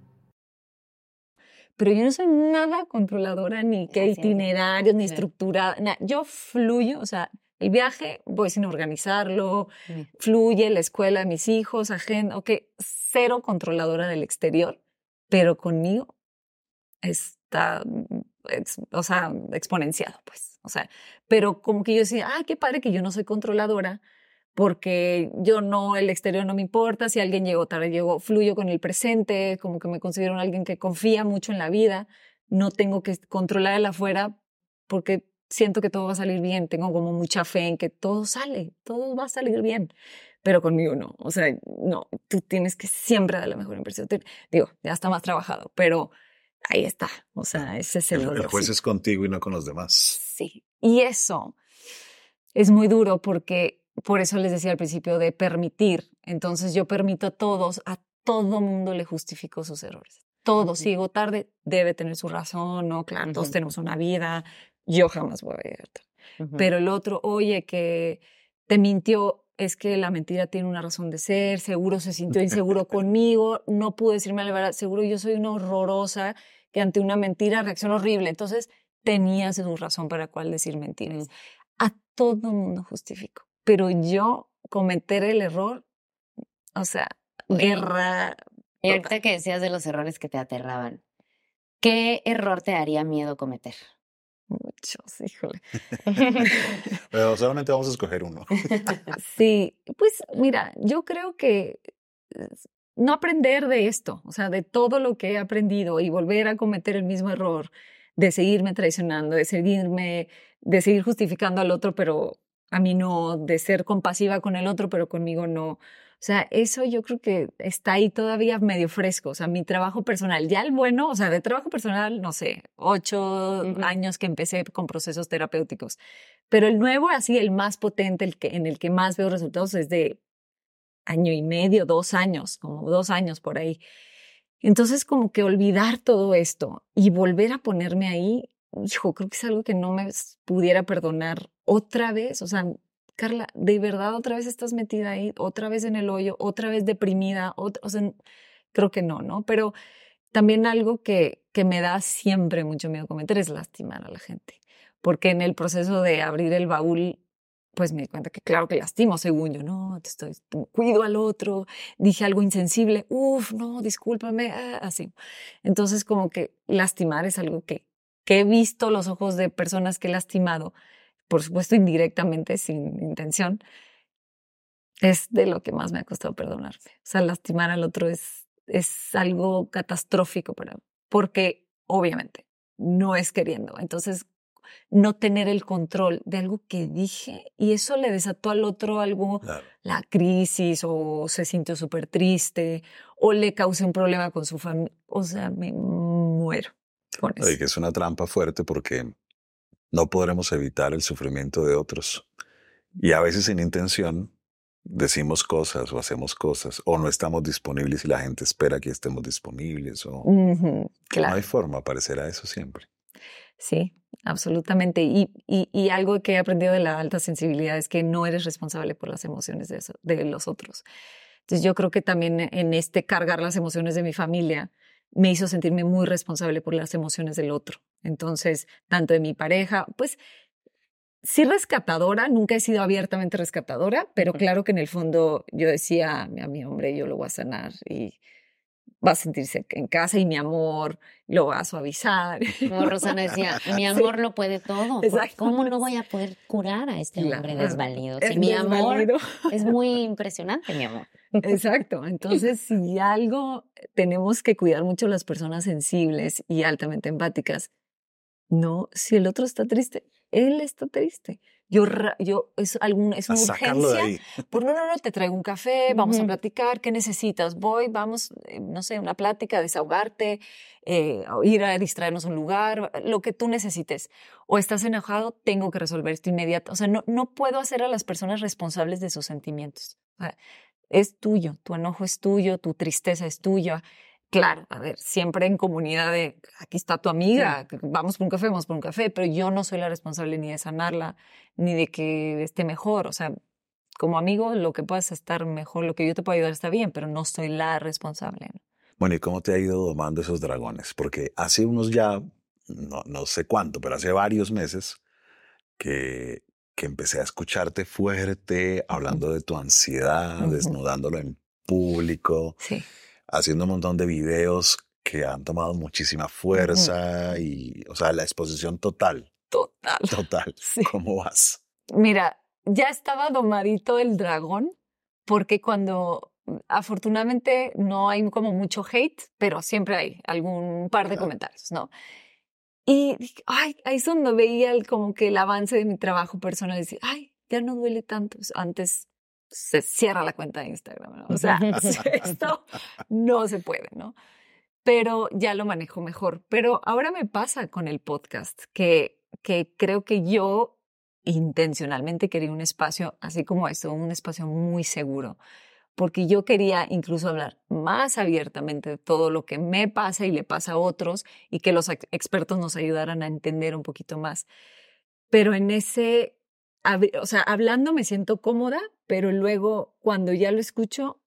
pero yo no soy nada controladora, ni qué itinerarios, ni estructurada. Yo fluyo, o sea, el viaje voy sin organizarlo, fluye la escuela mis hijos, agenda, ok, cero controladora del exterior, pero conmigo está, o sea, exponenciado, pues. O sea, pero como que yo decía, ah, qué padre que yo no soy controladora, porque yo no, el exterior no me importa, si alguien llegó tarde, llego, fluyo con el presente, como que me considero alguien que confía mucho en la vida, no tengo que controlar el afuera porque siento que todo va a salir bien, tengo como mucha fe en que todo sale, todo va a salir bien, pero conmigo no, o sea, no, tú tienes que siempre dar la mejor impresión, digo, ya está más trabajado, pero ahí está, o sea, ese es el... El, el juez es contigo y no con los demás. Sí, y eso es muy duro porque por eso les decía al principio de permitir. Entonces yo permito a todos, a todo mundo le justifico sus errores. Todo, si llego tarde, debe tener su razón, ¿no? Claro, todos tenemos una vida, yo jamás voy a llegar tarde. Pero el otro, oye, que te mintió, es que la mentira tiene una razón de ser, seguro se sintió inseguro conmigo, no pude decirme la verdad, seguro yo soy una horrorosa que ante una mentira reacciona horrible. Entonces tenía su razón para cual decir mentiras. A todo mundo justifico pero yo cometer el error, o sea, guerra. Y ahorita que decías de los errores que te aterraban, ¿Qué error te daría miedo cometer? Muchos, híjole. Pero solamente vamos a escoger uno. Sí, pues mira, yo creo que eh, no aprender de esto, o sea, de todo lo que he aprendido y volver a cometer el mismo error, de seguirme traicionando, de seguirme, de seguir justificando al otro, pero a mí no, de ser compasiva con el otro, pero conmigo no. O sea, eso yo creo que está ahí todavía medio fresco. O sea, mi trabajo personal, ya el bueno, o sea, de trabajo personal, no sé, ocho años que empecé con procesos terapéuticos. Pero el nuevo, así, el más potente, el que, en el que más veo resultados es de año y medio, dos años, como dos años por ahí. Entonces, como que olvidar todo esto y volver a ponerme ahí, hijo, creo que es algo que no me pudiera perdonar otra vez. O sea, Carla, de verdad otra vez estás metida ahí, otra vez en el hoyo, otra vez deprimida, ot- o sea, creo que no, ¿no? Pero también algo que, que me da siempre mucho miedo cometer es lastimar a la gente. Porque en el proceso de abrir el baúl, pues me di cuenta que claro que lastimo, según yo, no, te estoy, cuido al otro, dije algo insensible, uff, no, discúlpame, ah, así. Entonces, como que lastimar es algo que, que he visto los ojos de personas que he lastimado, por supuesto indirectamente, sin intención, es de lo que más me ha costado perdonarme. O sea, lastimar al otro es, es algo catastrófico para mí, porque obviamente no es queriendo. Entonces, no tener el control de algo que dije y eso le desató al otro algo Claro. la crisis o se sintió súper triste o le causé un problema con su familia. O sea, me muero con eso. Oye, que es una trampa fuerte porque no podremos evitar el sufrimiento de otros. Y a veces sin intención decimos cosas o hacemos cosas o no estamos disponibles y la gente espera que estemos disponibles o Ujú, no claro. hay forma, parecerá eso siempre. Sí, absolutamente. Y, y, y algo que he aprendido de la alta sensibilidad es que no eres responsable por las emociones de, eso- de los otros. Entonces yo creo que también en este cargar las emociones de mi familia me hizo sentirme muy responsable por las emociones del otro. Entonces, tanto de mi pareja, pues sí rescatadora, nunca he sido abiertamente rescatadora, pero claro que en el fondo yo decía a mi hombre, yo lo voy a sanar y va a sentirse en casa y mi amor lo va a suavizar. Como Rosana decía, mi Sí. amor lo puede todo. ¿por- Exacto. ¿Cómo no voy a poder curar a este hombre desvalido? Si Es mi amor desvalido. es muy impresionante, mi amor. Exacto. Entonces, si algo tenemos que cuidar mucho las personas sensibles y altamente empáticas, no, si el otro está triste, él está triste. Yo, yo es algún, es A una de urgencia. ahí. Pues no, no, no, te traigo un café, vamos a Ujú. platicar, ¿qué necesitas? Voy, vamos, eh, no sé, una plática, desahogarte, eh, o ir a distraernos a un lugar, lo que tú necesites. O estás enojado, tengo que resolver esto inmediato. O sea, no, no puedo hacer a las personas responsables de sus sentimientos. O sea, es tuyo, tu enojo es tuyo, tu tristeza es tuya. Claro, a ver, siempre en comunidad de aquí está tu amiga, vamos por un café, vamos por un café, pero yo no soy la responsable ni de sanarla, ni de que esté mejor. O sea, como amigo, lo que puedas estar mejor, lo que yo te puedo ayudar está bien, pero no soy la responsable. ¿no? Bueno, ¿y cómo te ha ido domando esos dragones? Porque hace unos ya, no, no sé cuánto, pero hace varios meses que, que empecé a escucharte fuerte, hablando de tu ansiedad, desnudándolo en público, Sí. Haciendo un montón de videos que han tomado muchísima fuerza y, o sea, la exposición total, Total. total. Sí. ¿Cómo vas? Mira, ya estaba domadito el dragón, porque cuando afortunadamente no hay como mucho hate, pero siempre hay algún par de Claro. comentarios, ¿no? Y dije, ay, ahí es donde veía el- como que el avance de mi trabajo personal. Decía, ay, ya no duele tanto. Antes se cierra la cuenta de Instagram, ¿no? O sea, esto no se puede, ¿no? Pero ya lo manejo mejor. Pero ahora me pasa con el podcast, que, que creo que yo intencionalmente quería un espacio así como esto, un espacio muy seguro, porque yo quería incluso hablar más abiertamente de todo lo que me pasa y le pasa a otros y que los ex- expertos nos ayudaran a entender un poquito más. Pero en ese, o sea, hablando me siento cómoda, pero luego cuando ya lo escucho,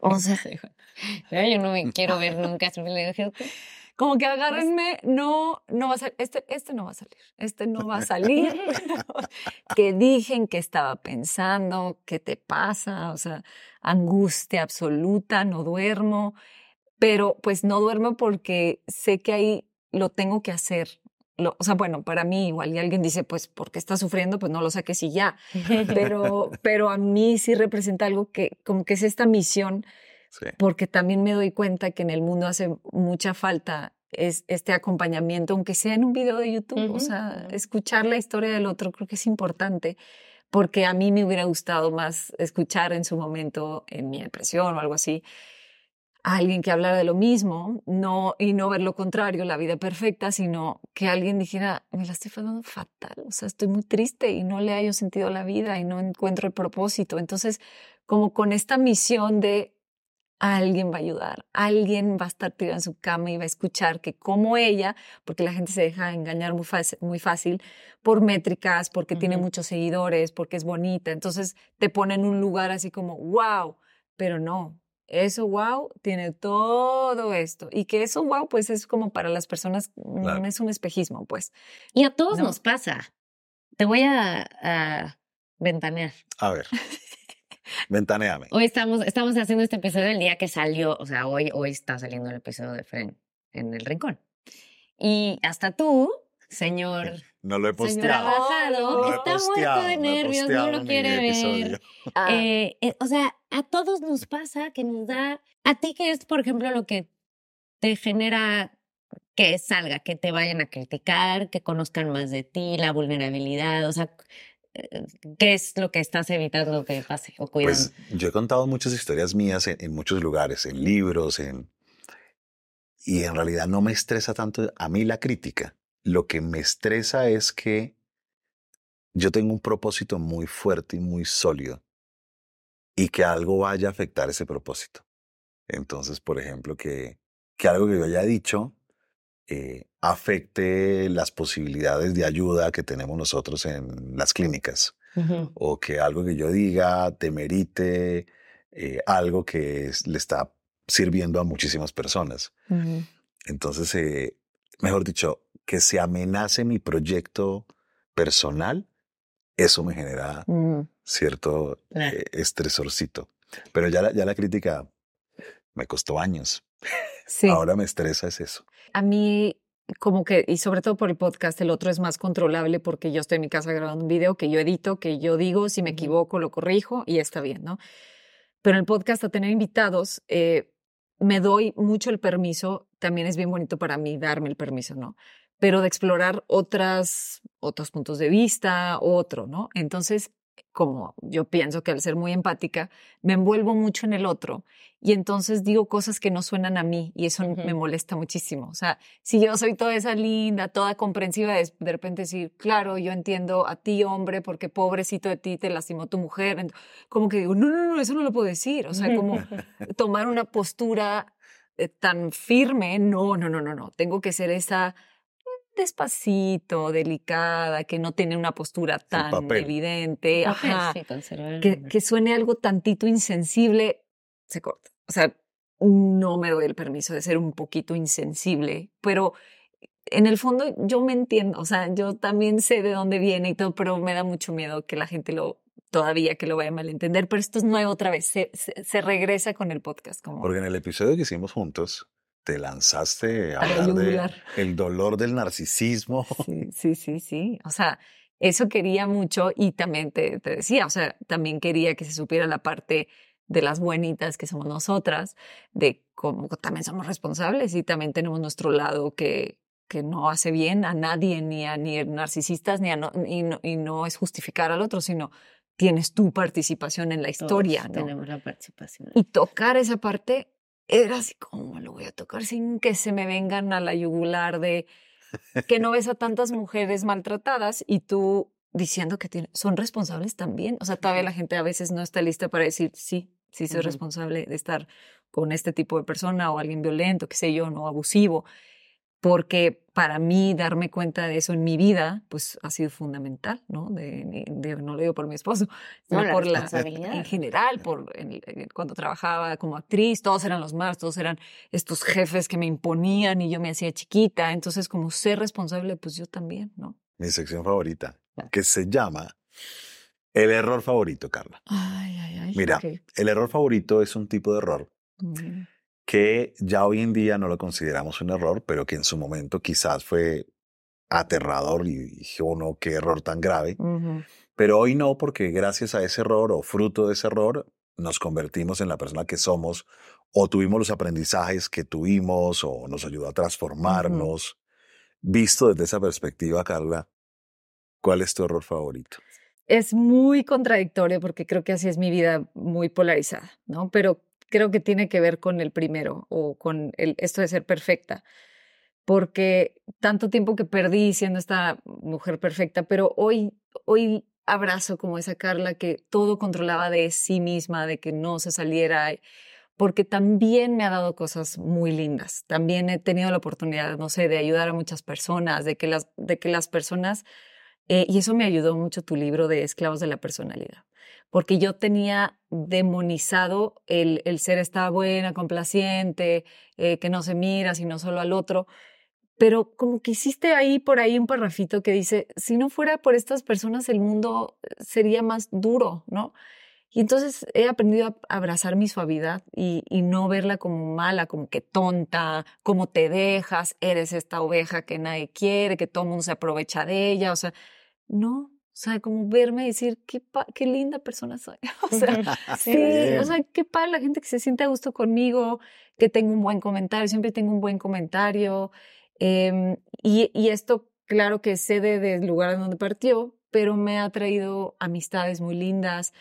O sea, yo no me quiero ver nunca. como que agárrenme, no, no va a salir, este, este no va a salir, este no va a salir. que dije, que estaba pensando, qué te pasa, o sea, angustia absoluta, no duermo. pero pues no duermo porque sé que ahí lo tengo que hacer. O sea, bueno, para mí igual y alguien dice, pues, ¿por qué está sufriendo? Pues no lo saques y ya. Pero, pero a mí sí representa algo que como que es esta misión, Sí. porque también me doy cuenta que en el mundo hace mucha falta es este acompañamiento, aunque sea en un video de YouTube, o sea, escuchar la historia del otro creo que es importante, porque a mí me hubiera gustado más escuchar en su momento, en mi depresión o algo así, a alguien que hablara de lo mismo, no, y no ver lo contrario, la vida perfecta, sino que alguien dijera, me la estoy pasando fatal, o sea, estoy muy triste y no le hallo sentido a la vida y no encuentro el propósito. Entonces, como con esta misión de alguien va a ayudar, alguien va a estar tirado en su cama y va a escuchar que como ella, porque la gente se deja engañar muy fácil, muy fácil por métricas, porque tiene muchos seguidores, porque es bonita, entonces te pone en un lugar así como, wow, pero no, eso wow tiene todo esto y que eso wow pues es como para las personas, mm, Claro. es un espejismo pues. Y a todos No. nos pasa. Te voy a, a ventanear. A ver. Ventaneame. Hoy estamos, estamos haciendo este episodio el día que salió, o sea, hoy, hoy está saliendo el episodio de Fren en el rincón. Y hasta tú, señor, No lo he posteado. trabajado, No he está posteado, muerto de nervios, no lo quiere ver. Eh, eh, o sea, a todos nos pasa que nos da, a ti que es, por ejemplo, lo que te genera que salga, que te vayan a criticar, que conozcan más de ti, la vulnerabilidad, o sea, eh, ¿qué es lo que estás evitando que pase o cuidando? Pues yo he contado muchas historias mías en, en muchos lugares, en libros, en... Y en realidad no me estresa tanto a mí la crítica. Lo que me estresa es que yo tengo un propósito muy fuerte y muy sólido y que algo vaya a afectar ese propósito. Entonces, por ejemplo, que, que algo que yo haya dicho eh, afecte las posibilidades de ayuda que tenemos nosotros en las clínicas o que algo que yo diga demerite eh, algo que es- le está sirviendo a muchísimas personas. Entonces, eh, mejor dicho, que se amenace mi proyecto personal, eso me genera Mm. cierto eh, estresorcito. Pero ya la, ya la crítica me costó años. Sí. Ahora me estresa es eso. A mí, como que, y sobre todo por el podcast, el otro es más controlable porque yo estoy en mi casa grabando un video que yo edito, que yo digo, si me equivoco, lo corrijo y está bien, ¿no? Pero en el podcast, a tener invitados, eh, me doy mucho el permiso, también es bien bonito para mí darme el permiso, ¿no? Pero de explorar otras, otros puntos de vista, otro, ¿no? Entonces, como yo pienso que al ser muy empática, me envuelvo mucho en el otro y entonces digo cosas que no suenan a mí y eso Ujú. me molesta muchísimo. O sea, si yo soy toda esa linda, toda comprensiva, es de repente decir, claro, yo entiendo a ti, hombre, porque pobrecito de ti te lastimó tu mujer. Ent- Como que digo, no, no, no, eso no lo puedo decir. O sea, como tomar una postura eh, tan firme, no, no, no, no, no. Tengo que ser esa despacito, delicada, que no tiene una postura tan papel. evidente. Papel, Ajá sí, que, que suene algo tantito insensible, se corta. O sea, no me doy el permiso de ser un poquito insensible, pero en el fondo yo me entiendo, o sea, yo también sé de dónde viene y todo, pero me da mucho miedo que la gente lo, todavía que lo vaya a malentender, pero esto es nuevo otra vez, se, se, se regresa con el podcast. Como, Porque en el episodio que hicimos juntos, te lanzaste a A la hablar de yugular. el dolor del narcisismo. Sí, sí, sí, sí. O sea, eso quería mucho y también te, te decía, o sea, también quería que se supiera la parte de las buenitas que somos nosotras, de cómo también somos responsables y también tenemos nuestro lado que, que no hace bien a nadie, ni a ni narcisistas, ni a no, y, no, y no es justificar al otro, sino tienes tu participación en la Todos historia, ¿no? Tenemos la participación. Y tocar esa parte era así como lo voy a tocar sin que se me vengan a la yugular de que no ves a tantas mujeres maltratadas y tú diciendo que tiene- son responsables también. O sea, todavía la gente a veces no está lista para decir, sí, sí soy responsable de estar con este tipo de persona o alguien violento, qué sé yo, no abusivo. Porque para mí darme cuenta de eso en mi vida, pues ha sido fundamental, ¿no? De, de- no lo digo por mi esposo, No, sino la por la, responsabilidad. en general, por en- en- cuando trabajaba como actriz, todos eran los más, todos eran estos jefes que me imponían y yo me hacía chiquita. Entonces, como ser responsable, pues yo también, ¿no? Mi sección favorita, Claro. que se llama El error favorito, Carla. Ay, ay, ay. Mira, el error favorito es un tipo de error Mm, que ya hoy en día no lo consideramos un error, pero que en su momento quizás fue aterrador y dije, oh no, qué error tan grave. Pero hoy no, porque gracias a ese error o fruto de ese error nos convertimos en la persona que somos o tuvimos los aprendizajes que tuvimos o nos ayudó a transformarnos. Visto desde esa perspectiva, Carla, ¿cuál es tu error favorito? Es muy contradictorio porque creo que así es mi vida muy polarizada, ¿no? Pero creo que tiene que ver con el primero o con el, esto de ser perfecta. Porque tanto tiempo que perdí siendo esta mujer perfecta, pero hoy, hoy abrazo como esa Carla que todo controlaba de sí misma, de que no se saliera, porque también me ha dado cosas muy lindas. También he tenido la oportunidad, no sé, de ayudar a muchas personas, de que las, de que las personas, eh, y eso me ayudó mucho tu libro de Esclavos de la Personalidad porque yo tenía demonizado el, el ser esta buena, complaciente, eh, que no se mira, sino solo al otro. Pero como que hiciste ahí por ahí un parrafito que dice, si no fuera por estas personas, el mundo eh, sería más duro, ¿no? Y entonces he aprendido a abrazar mi suavidad y, y, no verla como mala, como que tonta, como te dejas, eres esta oveja que nadie quiere, que todo mundo se aprovecha de ella. O sea, no, o sea, como verme y decir, qué, qué linda persona soy. O sea, sí, o sea, qué padre la gente que se siente a gusto conmigo, que tengo un buen comentario, siempre tengo un buen comentario. Eh, y, y, esto, claro que cede del lugar donde partió, pero me ha traído amistades muy lindas,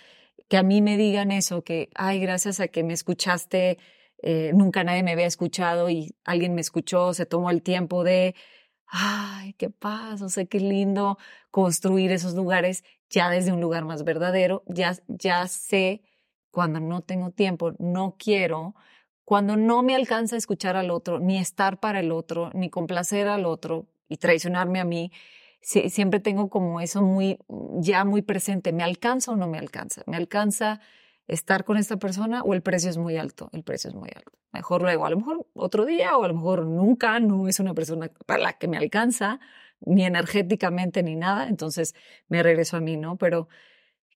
que a mí me digan eso, que, ay, gracias a que me escuchaste, eh, nunca nadie me había escuchado y alguien me escuchó, se tomó el tiempo de ay, qué paz, o sea, qué lindo construir esos lugares ya desde un lugar más verdadero, ya, ya sé cuando no tengo tiempo, no quiero, cuando no me alcanza a escuchar al otro, ni estar para el otro, ni complacer al otro y traicionarme a mí, siempre tengo como eso muy, ya muy presente, ¿me alcanza o no me alcanza? ¿Me alcanza estar con esta persona o el precio es muy alto? El precio es muy alto. Mejor luego, a lo mejor otro día o a lo mejor nunca, no es una persona para la que me alcanza, ni energéticamente ni nada, entonces me regreso a mí, ¿no? Pero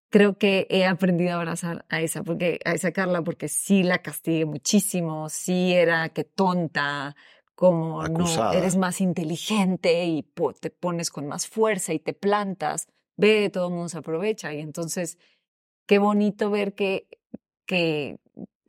creo que he aprendido a abrazar a esa, porque, a esa Carla, porque sí la castigué muchísimo, sí era que tonta, como no, eres más inteligente y te pones con más fuerza y te plantas, ve, todo el mundo se aprovecha y entonces qué bonito ver que, que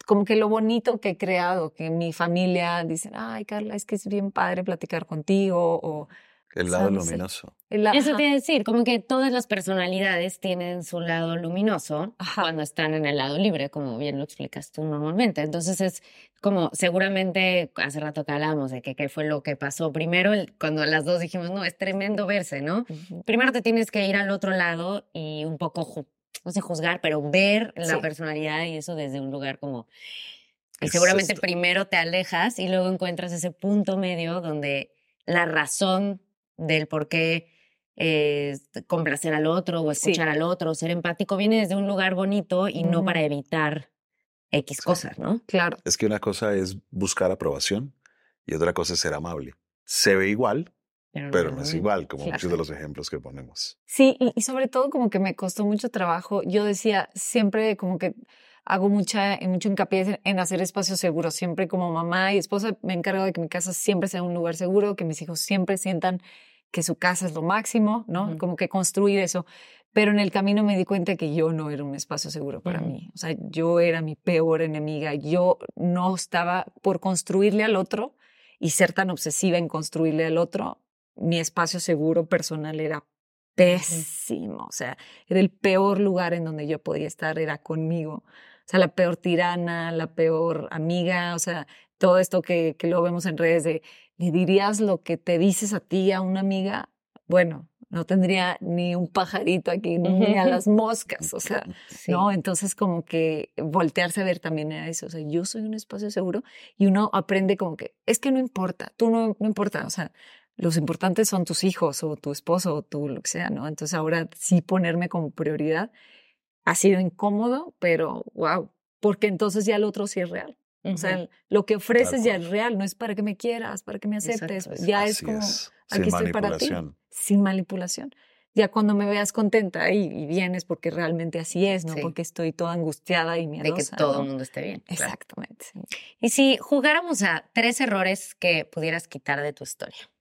como que lo bonito que he creado, que mi familia dicen, ay Carla, es que es bien padre platicar contigo o... El lado luminoso. Eso quiere decir, como que todas las personalidades tienen su lado luminoso cuando están en el lado libre, como bien lo explicas tú normalmente. Entonces es como, seguramente, hace rato que hablamos de que qué fue lo que pasó. Primero, cuando las dos dijimos, no, es tremendo verse, ¿no? Primero te tienes que ir al otro lado y un poco no sé juzgar, pero ver la personalidad y eso desde un lugar como... Y seguramente primero te alejas y luego encuentras ese punto medio donde la razón del por qué eh, complacer al otro o escuchar al otro, ser empático, viene desde un lugar bonito y no para evitar X cosas, ¿no? Claro. Es que una cosa es buscar aprobación y otra cosa es ser amable. Se ve igual, pero, no, es igual, como muchos de los ejemplos que ponemos. Sí, y, sobre todo como que me costó mucho trabajo. Yo decía, siempre como que hago mucha, mucho hincapié en hacer espacios seguros. Siempre como mamá y esposa me encargo de que mi casa siempre sea un lugar seguro, que mis hijos siempre sientan que su casa es lo máximo, ¿no? Como que construir eso. Pero en el camino me di cuenta que yo no era un espacio seguro para mí. O sea, yo era mi peor enemiga. Yo no estaba por construirle al otro y ser tan obsesiva en construirle al otro mi espacio seguro personal era pésimo, o sea, era el peor lugar en donde yo podía estar, era conmigo. O sea, la peor tirana, la peor amiga, o sea, todo esto que, que luego vemos en redes de, ¿le dirías lo que te dices a ti, a una amiga? Bueno, no tendría ni un pajarito aquí, ni a las moscas, o sea, ¿no? Entonces como que voltearse a ver también a eso, o sea, yo soy un espacio seguro y uno aprende como que, es que no importa, tú no, no importa, o sea, los importantes son tus hijos o tu esposo o tú, lo que sea, ¿no? Entonces ahora sí ponerme como prioridad ha sido incómodo, pero wow, porque entonces ya el otro sí es real. O sea, lo que ofreces ya es real, no es para que me quieras, para que me aceptes, ya es como, aquí estoy para ti, sin manipulación. Ya cuando me veas contenta y, y vienes porque realmente así es, no Sí. porque estoy toda angustiada y De miedosa. que todo ¿no? el mundo esté bien. claro. Exactamente. sí. Y si jugáramos a tres errores que pudieras quitar de tu historia, ¿Cuáles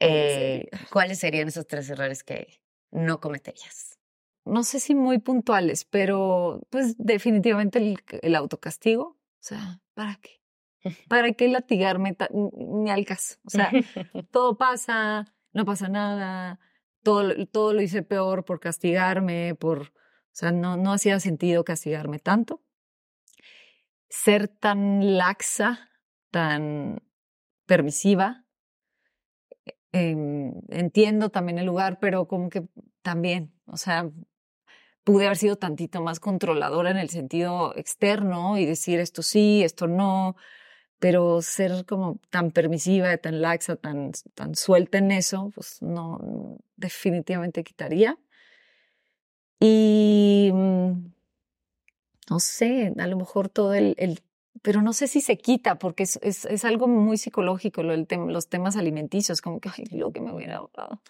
eh? ¿cuáles serían esos tres errores que no cometerías? No sé si muy puntuales, pero pues definitivamente el, el autocastigo. O sea, ¿para qué? ¿Para qué latigarme ni al caso? O sea, todo pasa, no pasa nada, todo, lo- todo lo hice peor por castigarme, por, o sea, no, no hacía sentido castigarme tanto. Ser tan laxa, tan permisiva. Em, entiendo también el lugar, pero como que también, o sea, pude haber sido tantito más controladora en el sentido externo y decir esto sí, esto no, pero ser como tan permisiva, tan laxa, tan, tan suelta en eso, pues no, definitivamente quitaría. Y mm, no sé, a lo mejor todo el, el- pero no sé si se quita, porque es, es, es algo muy psicológico, lo del tem- los temas alimenticios, como que, ay, lo que me hubiera ahorrado.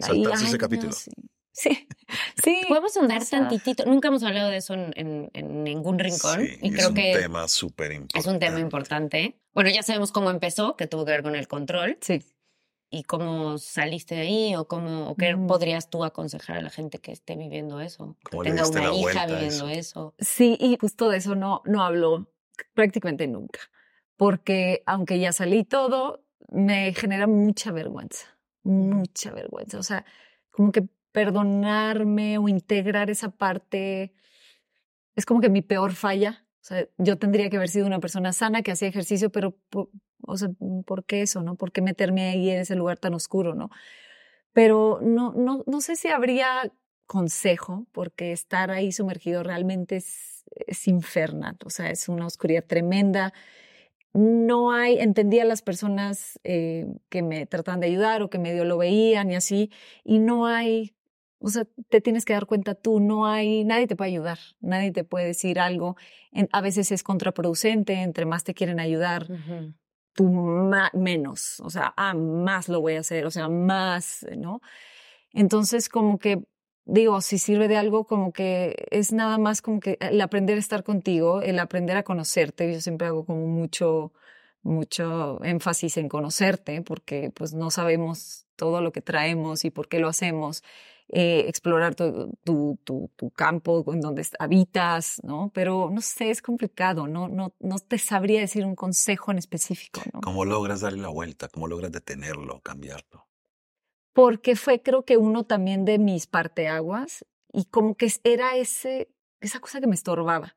Saltarse ese ay, no, capítulo. sí, sí, sí. Podemos andar o sea, tantitito. Nunca hemos hablado de eso en, en- en ningún rincón. Sí, y es creo un que tema súper importante. es un tema importante. Bueno, ya sabemos cómo empezó, que tuvo que ver con el control. Sí. ¿Y cómo saliste de ahí? ¿O cómo o qué Mm. podrías tú aconsejar a la gente que esté viviendo eso? Que ¿Cómo le tenga una hija viviendo eso? eso. Sí, y justo de eso no, no hablo prácticamente nunca, porque aunque ya salí todo, me genera mucha vergüenza, mucha vergüenza. O sea, como que perdonarme o integrar esa parte es como que mi peor falla. O sea, yo tendría que haber sido una persona sana que hacía ejercicio, pero, o sea, ¿por qué eso, no? ¿Por qué meterme ahí en ese lugar tan oscuro, no? Pero no, no, no sé si habría consejo, porque estar ahí sumergido realmente es, es infernal, o sea, es una oscuridad tremenda. No hay, entendía a las personas eh, que me trataban de ayudar o que medio lo veían y así, y no hay, o sea, te tienes que dar cuenta tú, no hay, nadie te puede ayudar, nadie te puede decir algo. En- a veces es contraproducente, entre más te quieren ayudar, Ujú. tú ma- menos, o sea, ah, más lo voy a hacer, o sea, más, ¿no? Entonces, como que, digo, si sirve de algo, como que es nada más como que el aprender a estar contigo, el aprender a conocerte, yo siempre hago como mucho, mucho énfasis en conocerte, porque pues no sabemos todo lo que traemos y por qué lo hacemos. eh, explorar tu, tu, tu, campo en donde habitas, ¿no? Pero no sé, es complicado, no, no, no te sabría decir un consejo en específico, ¿no? ¿Cómo logras darle la vuelta? ¿Cómo logras detenerlo, cambiarlo? Porque fue creo que uno también de mis parteaguas y como que era ese, esa cosa que me estorbaba,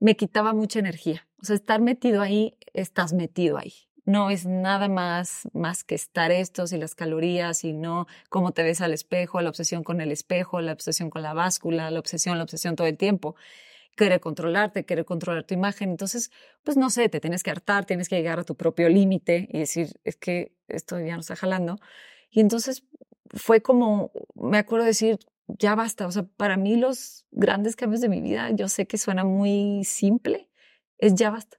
me quitaba mucha energía. O sea, estar metido ahí, estás metido ahí. No es nada más, más que estar estos y las calorías y no cómo te ves al espejo, la obsesión con el espejo, la obsesión con la báscula, la obsesión, la obsesión todo el tiempo. Querer controlarte, querer controlar tu imagen. Entonces, pues no sé, te tienes que hartar, tienes que llegar a tu propio límite y decir, es que esto ya no está jalando. Y entonces fue como, me acuerdo decir, ya basta. O sea, para mí los grandes cambios de mi vida, yo sé que suena muy simple, es ya basta.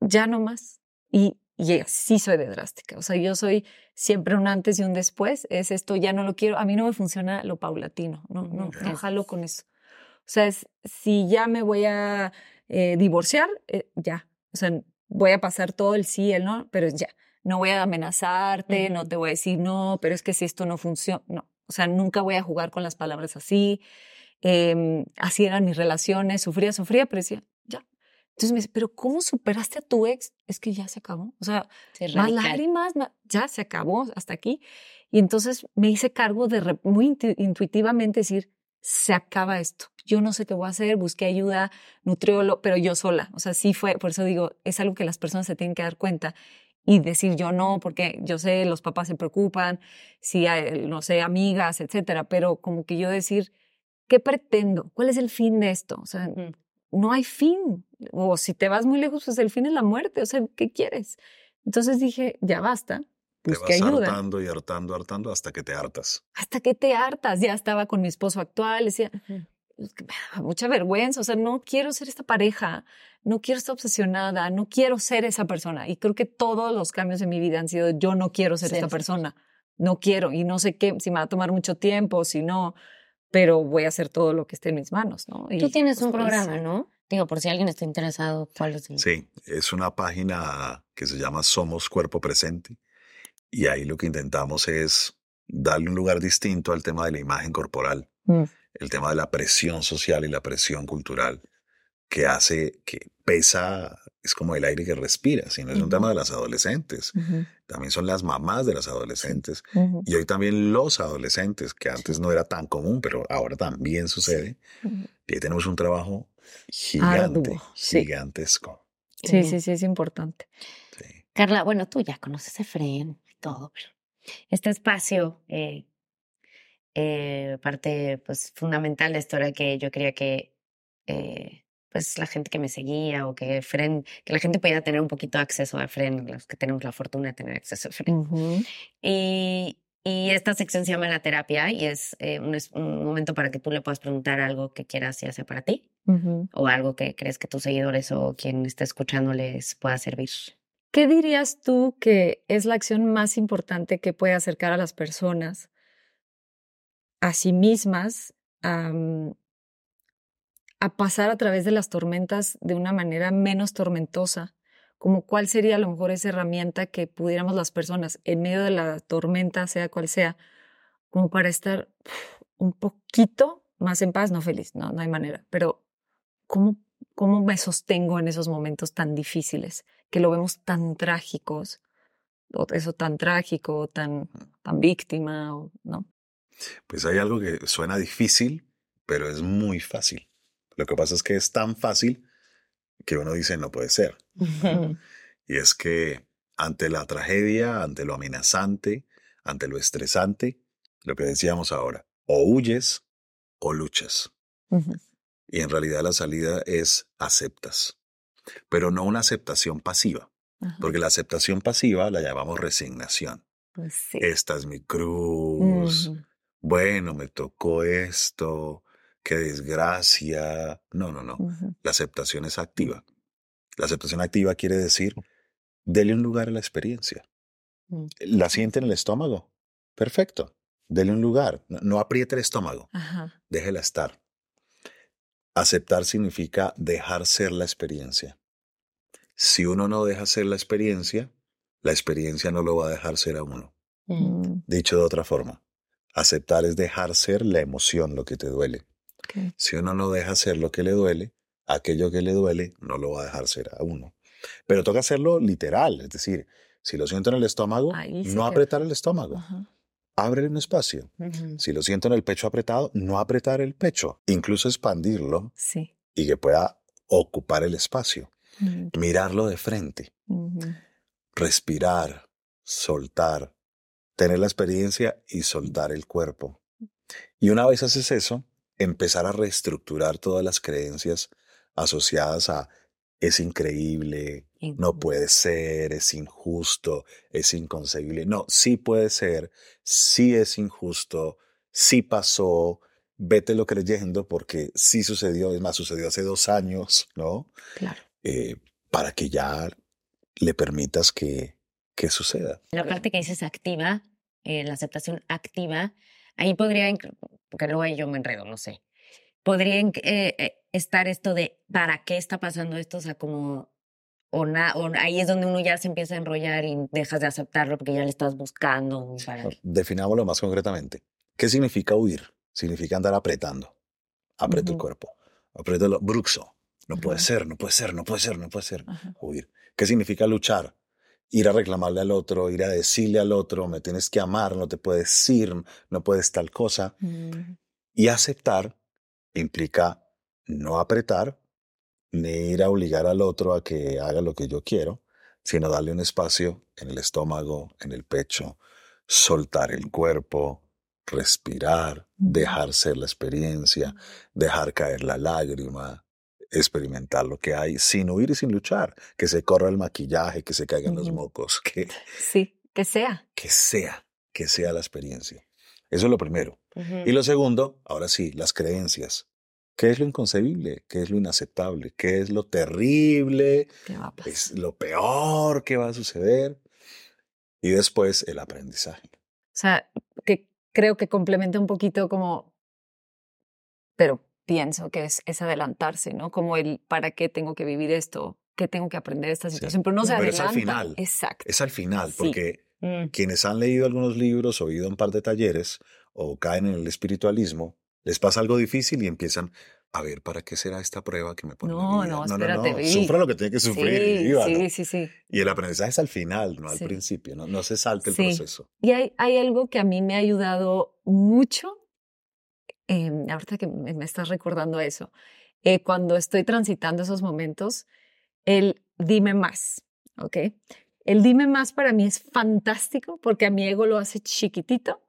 Ya no más. Y, y así soy de drástica. O sea, yo soy siempre un antes y un después. Es esto, ya no lo quiero. A mí no me funciona lo paulatino. No, no, no jalo con eso. O sea, es, si ya me voy a eh, divorciar, eh, ya. O sea, voy a pasar todo el sí, el no, pero ya. No voy a amenazarte, no te voy a decir no, pero es que si esto no funciona, no. O sea, nunca voy a jugar con las palabras así. Em, así eran mis relaciones, sufría, sufría, pero decía, ya. Entonces me dice, pero ¿cómo superaste a tu ex? Es que ya se acabó. O sea, más lágrimas, ma- ya se acabó hasta aquí. Y entonces me hice cargo de muy intu- intuitivamente decir, se acaba esto. Yo no sé qué voy a hacer, busqué ayuda, nutriólogo, pero yo sola. O sea, sí fue, por eso digo, es algo que las personas se tienen que dar cuenta y decir yo no, porque yo sé, los papás se preocupan, si hay, no sé, amigas, etcétera, pero como que yo decir, ¿qué pretendo? ¿Cuál es el fin de esto? O sea, no hay fin. O si te vas muy lejos, pues el fin es la muerte. O sea, ¿qué quieres? Entonces dije, ya basta, Te busqué vas ayuda. hartando y hartando, hartando hasta que te hartas. Hasta que te hartas. Ya estaba con mi esposo actual, decía, "Es que me da mucha vergüenza. O sea, no quiero ser esta pareja, no quiero estar obsesionada, no quiero ser esa persona. Y creo que todos los cambios en mi vida han sido, yo no quiero ser Ser esta esa persona. no quiero y no sé qué, si me va a tomar mucho tiempo, si no, pero voy a hacer todo lo que esté en mis manos, ¿no? Tú tienes pues, un pues, programa, ¿no? Digo, por si alguien está interesado, ¿cuál es el? Sí, es una página que se llama Somos Cuerpo Presente y ahí lo que intentamos es darle un lugar distinto al tema de la imagen corporal, Mm. El tema de la presión social y la presión cultural que hace que pesa, es como el aire que respiras, y no es un Ujú. tema de las adolescentes, Ujú, también son las mamás de las adolescentes ujú, y hoy también los adolescentes, que antes no era tan común, pero ahora también sucede. Y ahí tenemos un trabajo gigante, Arduo, sí. gigantesco. Sí, sí, sí, es importante. Sí. Carla, bueno, tú ya conoces a Efren y todo, pero este espacio, eh, eh, parte pues fundamental de esto era que yo quería que eh, pues la gente que me seguía o que Efren, que la gente pudiera tener un poquito de acceso a Efren, los que tenemos la fortuna de tener acceso a Efren. Ujú. Y, y esta sección se llama la terapia y es, eh, un, es un momento para que tú le puedas preguntar algo que quieras, ya sea para ti o algo que crees que tus seguidores o quien esté escuchando les pueda servir. ¿Qué dirías tú que es la acción más importante que puede acercar a las personas a sí mismas a pasar a través de las tormentas de una manera menos tormentosa? Como cuál sería a lo mejor esa herramienta que pudiéramos las personas en medio de la tormenta, sea cual sea, como para estar un poquito más en paz, no feliz, no, no hay manera, pero ¿cómo, cómo me sostengo en esos momentos tan difíciles? que lo vemos tan trágicos, o eso tan trágico, tan, tan víctima, o- ¿no? Pues hay algo que suena difícil, pero es muy fácil. Lo que pasa es que es tan fácil que uno dice no puede ser. Y es que ante la tragedia, ante lo amenazante, ante lo estresante, lo que decíamos ahora, o huyes o luchas. Y en realidad la salida es aceptas, pero no una aceptación pasiva, porque la aceptación pasiva la llamamos resignación. Pues sí. Esta es mi cruz. Bueno, me tocó esto. Qué desgracia. No, no, no. La aceptación es activa. La aceptación activa quiere decir, dele un lugar a la experiencia. Mm. ¿La siente en el estómago? Perfecto. Dele un lugar. No, no apriete el estómago. Déjela estar. Aceptar significa dejar ser la experiencia. Si uno no deja ser la experiencia, la experiencia no lo va a dejar ser a uno. Mm, Dicho de otra forma, aceptar es dejar ser la emoción, lo que te duele. Si uno no deja ser lo que le duele, aquello que le duele no lo va a dejar ser a uno. Pero toca hacerlo literal, es decir, si lo siento en el estómago, no apretar el estómago, Ajá. ábrele un espacio. Si lo siento en el pecho apretado, no apretar el pecho, incluso expandirlo Sí. y que pueda ocupar el espacio. Mm, Mirarlo de frente, respirar, soltar, tener la experiencia y soltar el cuerpo. Y una vez haces eso, empezar a reestructurar todas las creencias asociadas a es increíble, no puede ser, es injusto, es inconcebible. No, sí puede ser, sí es injusto, sí pasó, vete lo creyendo porque sí sucedió, es más, sucedió hace dos años, ¿no? Claro. Eh, para que ya le permitas que, que suceda. La parte que dices activa, eh, la aceptación activa, ahí podría, porque luego ahí yo me enredo, no sé. Podría eh, eh, estar esto de ¿para qué está pasando esto? O sea, como, o, na- o ahí es donde uno ya se empieza a enrollar y dejas de aceptarlo porque ya le estás buscando. Para... Definámoslo más concretamente. ¿Qué significa huir? Significa andar apretando. Aprieto el Ujú. cuerpo. Aprieto lo bruxo. No puede Ajá. ser, no puede ser, no puede ser, no puede ser. Ajá. Huir. ¿Qué significa luchar? Ir a reclamarle al otro, ir a decirle al otro, me tienes que amar, no te puedes ir, no puedes tal cosa. Mm, Y aceptar implica no apretar, ni ir a obligar al otro a que haga lo que yo quiero, sino darle un espacio en el estómago, en el pecho, soltar el cuerpo, respirar, dejar ser la experiencia, dejar caer la lágrima, experimentar lo que hay sin huir y sin luchar, que se corra el maquillaje, que se caigan los mocos, que, Sí, que sea. que sea, que sea la experiencia. Eso es lo primero. Y lo segundo, ahora sí, las creencias. ¿Qué es lo inconcebible? ¿Qué es lo inaceptable? ¿Qué es lo terrible? ¿Qué va a pasar? Es lo peor que va a suceder. Y después el aprendizaje. sea, que creo que complementa un poquito como, pero pienso que es, es adelantarse, ¿no? Como el, ¿para qué tengo que vivir esto? ¿Qué tengo que aprender de esta situación? Pero no se Pero adelanta. es al final. Exacto. Es al final, Sí. porque Mm. quienes han leído algunos libros o ido a un par de talleres o caen en el espiritualismo, les pasa algo difícil y empiezan a ver para qué será esta prueba que me pone. mi No, vida?". no, espérate, viví. Sufra lo que tiene que sufrir y Sí, vívalo. sí, sí, sí. Y el aprendizaje es al final, no al Sí. principio, no, no se salte el Sí. proceso. Y hay, hay algo que a mí me ha ayudado mucho, eh, ahorita que me, estás recordando eso, eh, cuando estoy transitando esos momentos, el dime más, ¿ok? El dime más para mí es fantástico porque a mi ego lo hace chiquitito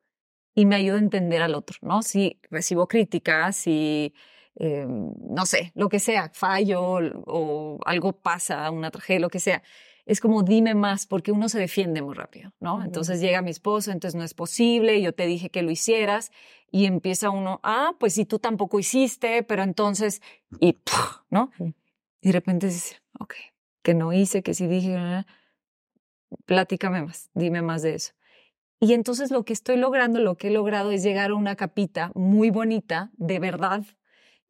y me ayuda a entender al otro, ¿no? Si recibo críticas, si, eh, no sé, lo que sea, fallo o algo pasa, una tragedia, lo que sea, es como dime más porque uno se defiende muy rápido, ¿no? Entonces llega mi esposo, entonces no es posible, yo te dije que lo hicieras y empieza uno, ah, pues si tú tampoco hiciste, pero entonces, y, ¡puf! ¿no? Y de repente dices, ok, que no hice, que sí dije, ah, platícame más, dime más de eso. Y entonces lo que estoy logrando, lo que he logrado es llegar a una capita muy bonita, de verdad.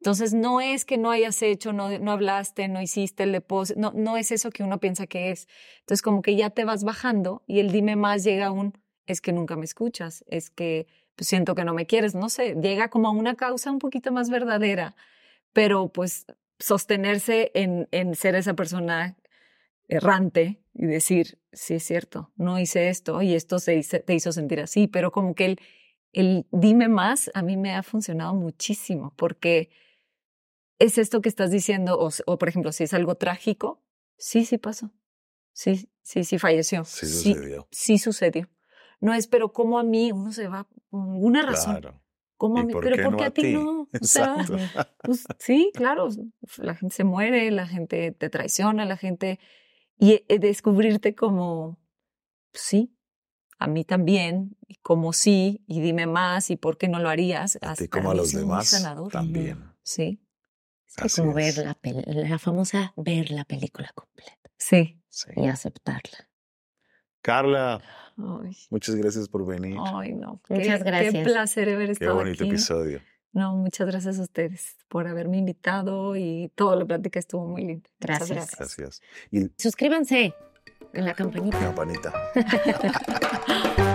Entonces no es que no hayas hecho, no, no hablaste, no hiciste el depósito, no, no es eso que uno piensa que es. Entonces como que ya te vas bajando y el dime más llega a un, es que nunca me escuchas, es que pues, siento que no me quieres, no sé, llega como a una causa un poquito más verdadera, pero pues sostenerse en, en ser esa persona errante y decir, sí es cierto, no hice esto y esto se hice- te hizo sentir así, pero como que el, el dime más a mí me ha funcionado muchísimo porque es esto que estás diciendo, o, por ejemplo, si es algo trágico, sí, sí pasó, sí, sí, sí falleció, Sí sucedió. sí sucedió. No es, pero ¿cómo a mí uno se va por una razón? Claro. ¿Cómo a ¿Y mí? por pero ¿por no qué a a ti ti? no? O sea, Exacto. pues sí, claro, la gente se muere, la gente te traiciona, la gente... Y eh, descubrirte como, sí, a mí también, y como sí, y dime más, y por qué no lo harías. A as- ti para como a los demás sanador. también. Sí, Es que Así como ver la, pel- la famosa ver la película completa sí. Sí. y aceptarla. Carla, Ay, muchas gracias por venir. ay, no. Muchas qué, gracias. Qué placer haber Qué estado bonito aquí. episodio. No, muchas gracias a ustedes por haberme invitado y toda la plática estuvo muy linda. Muchas Gracias. Gracias. Y Suscríbanse en la campanita. campanita.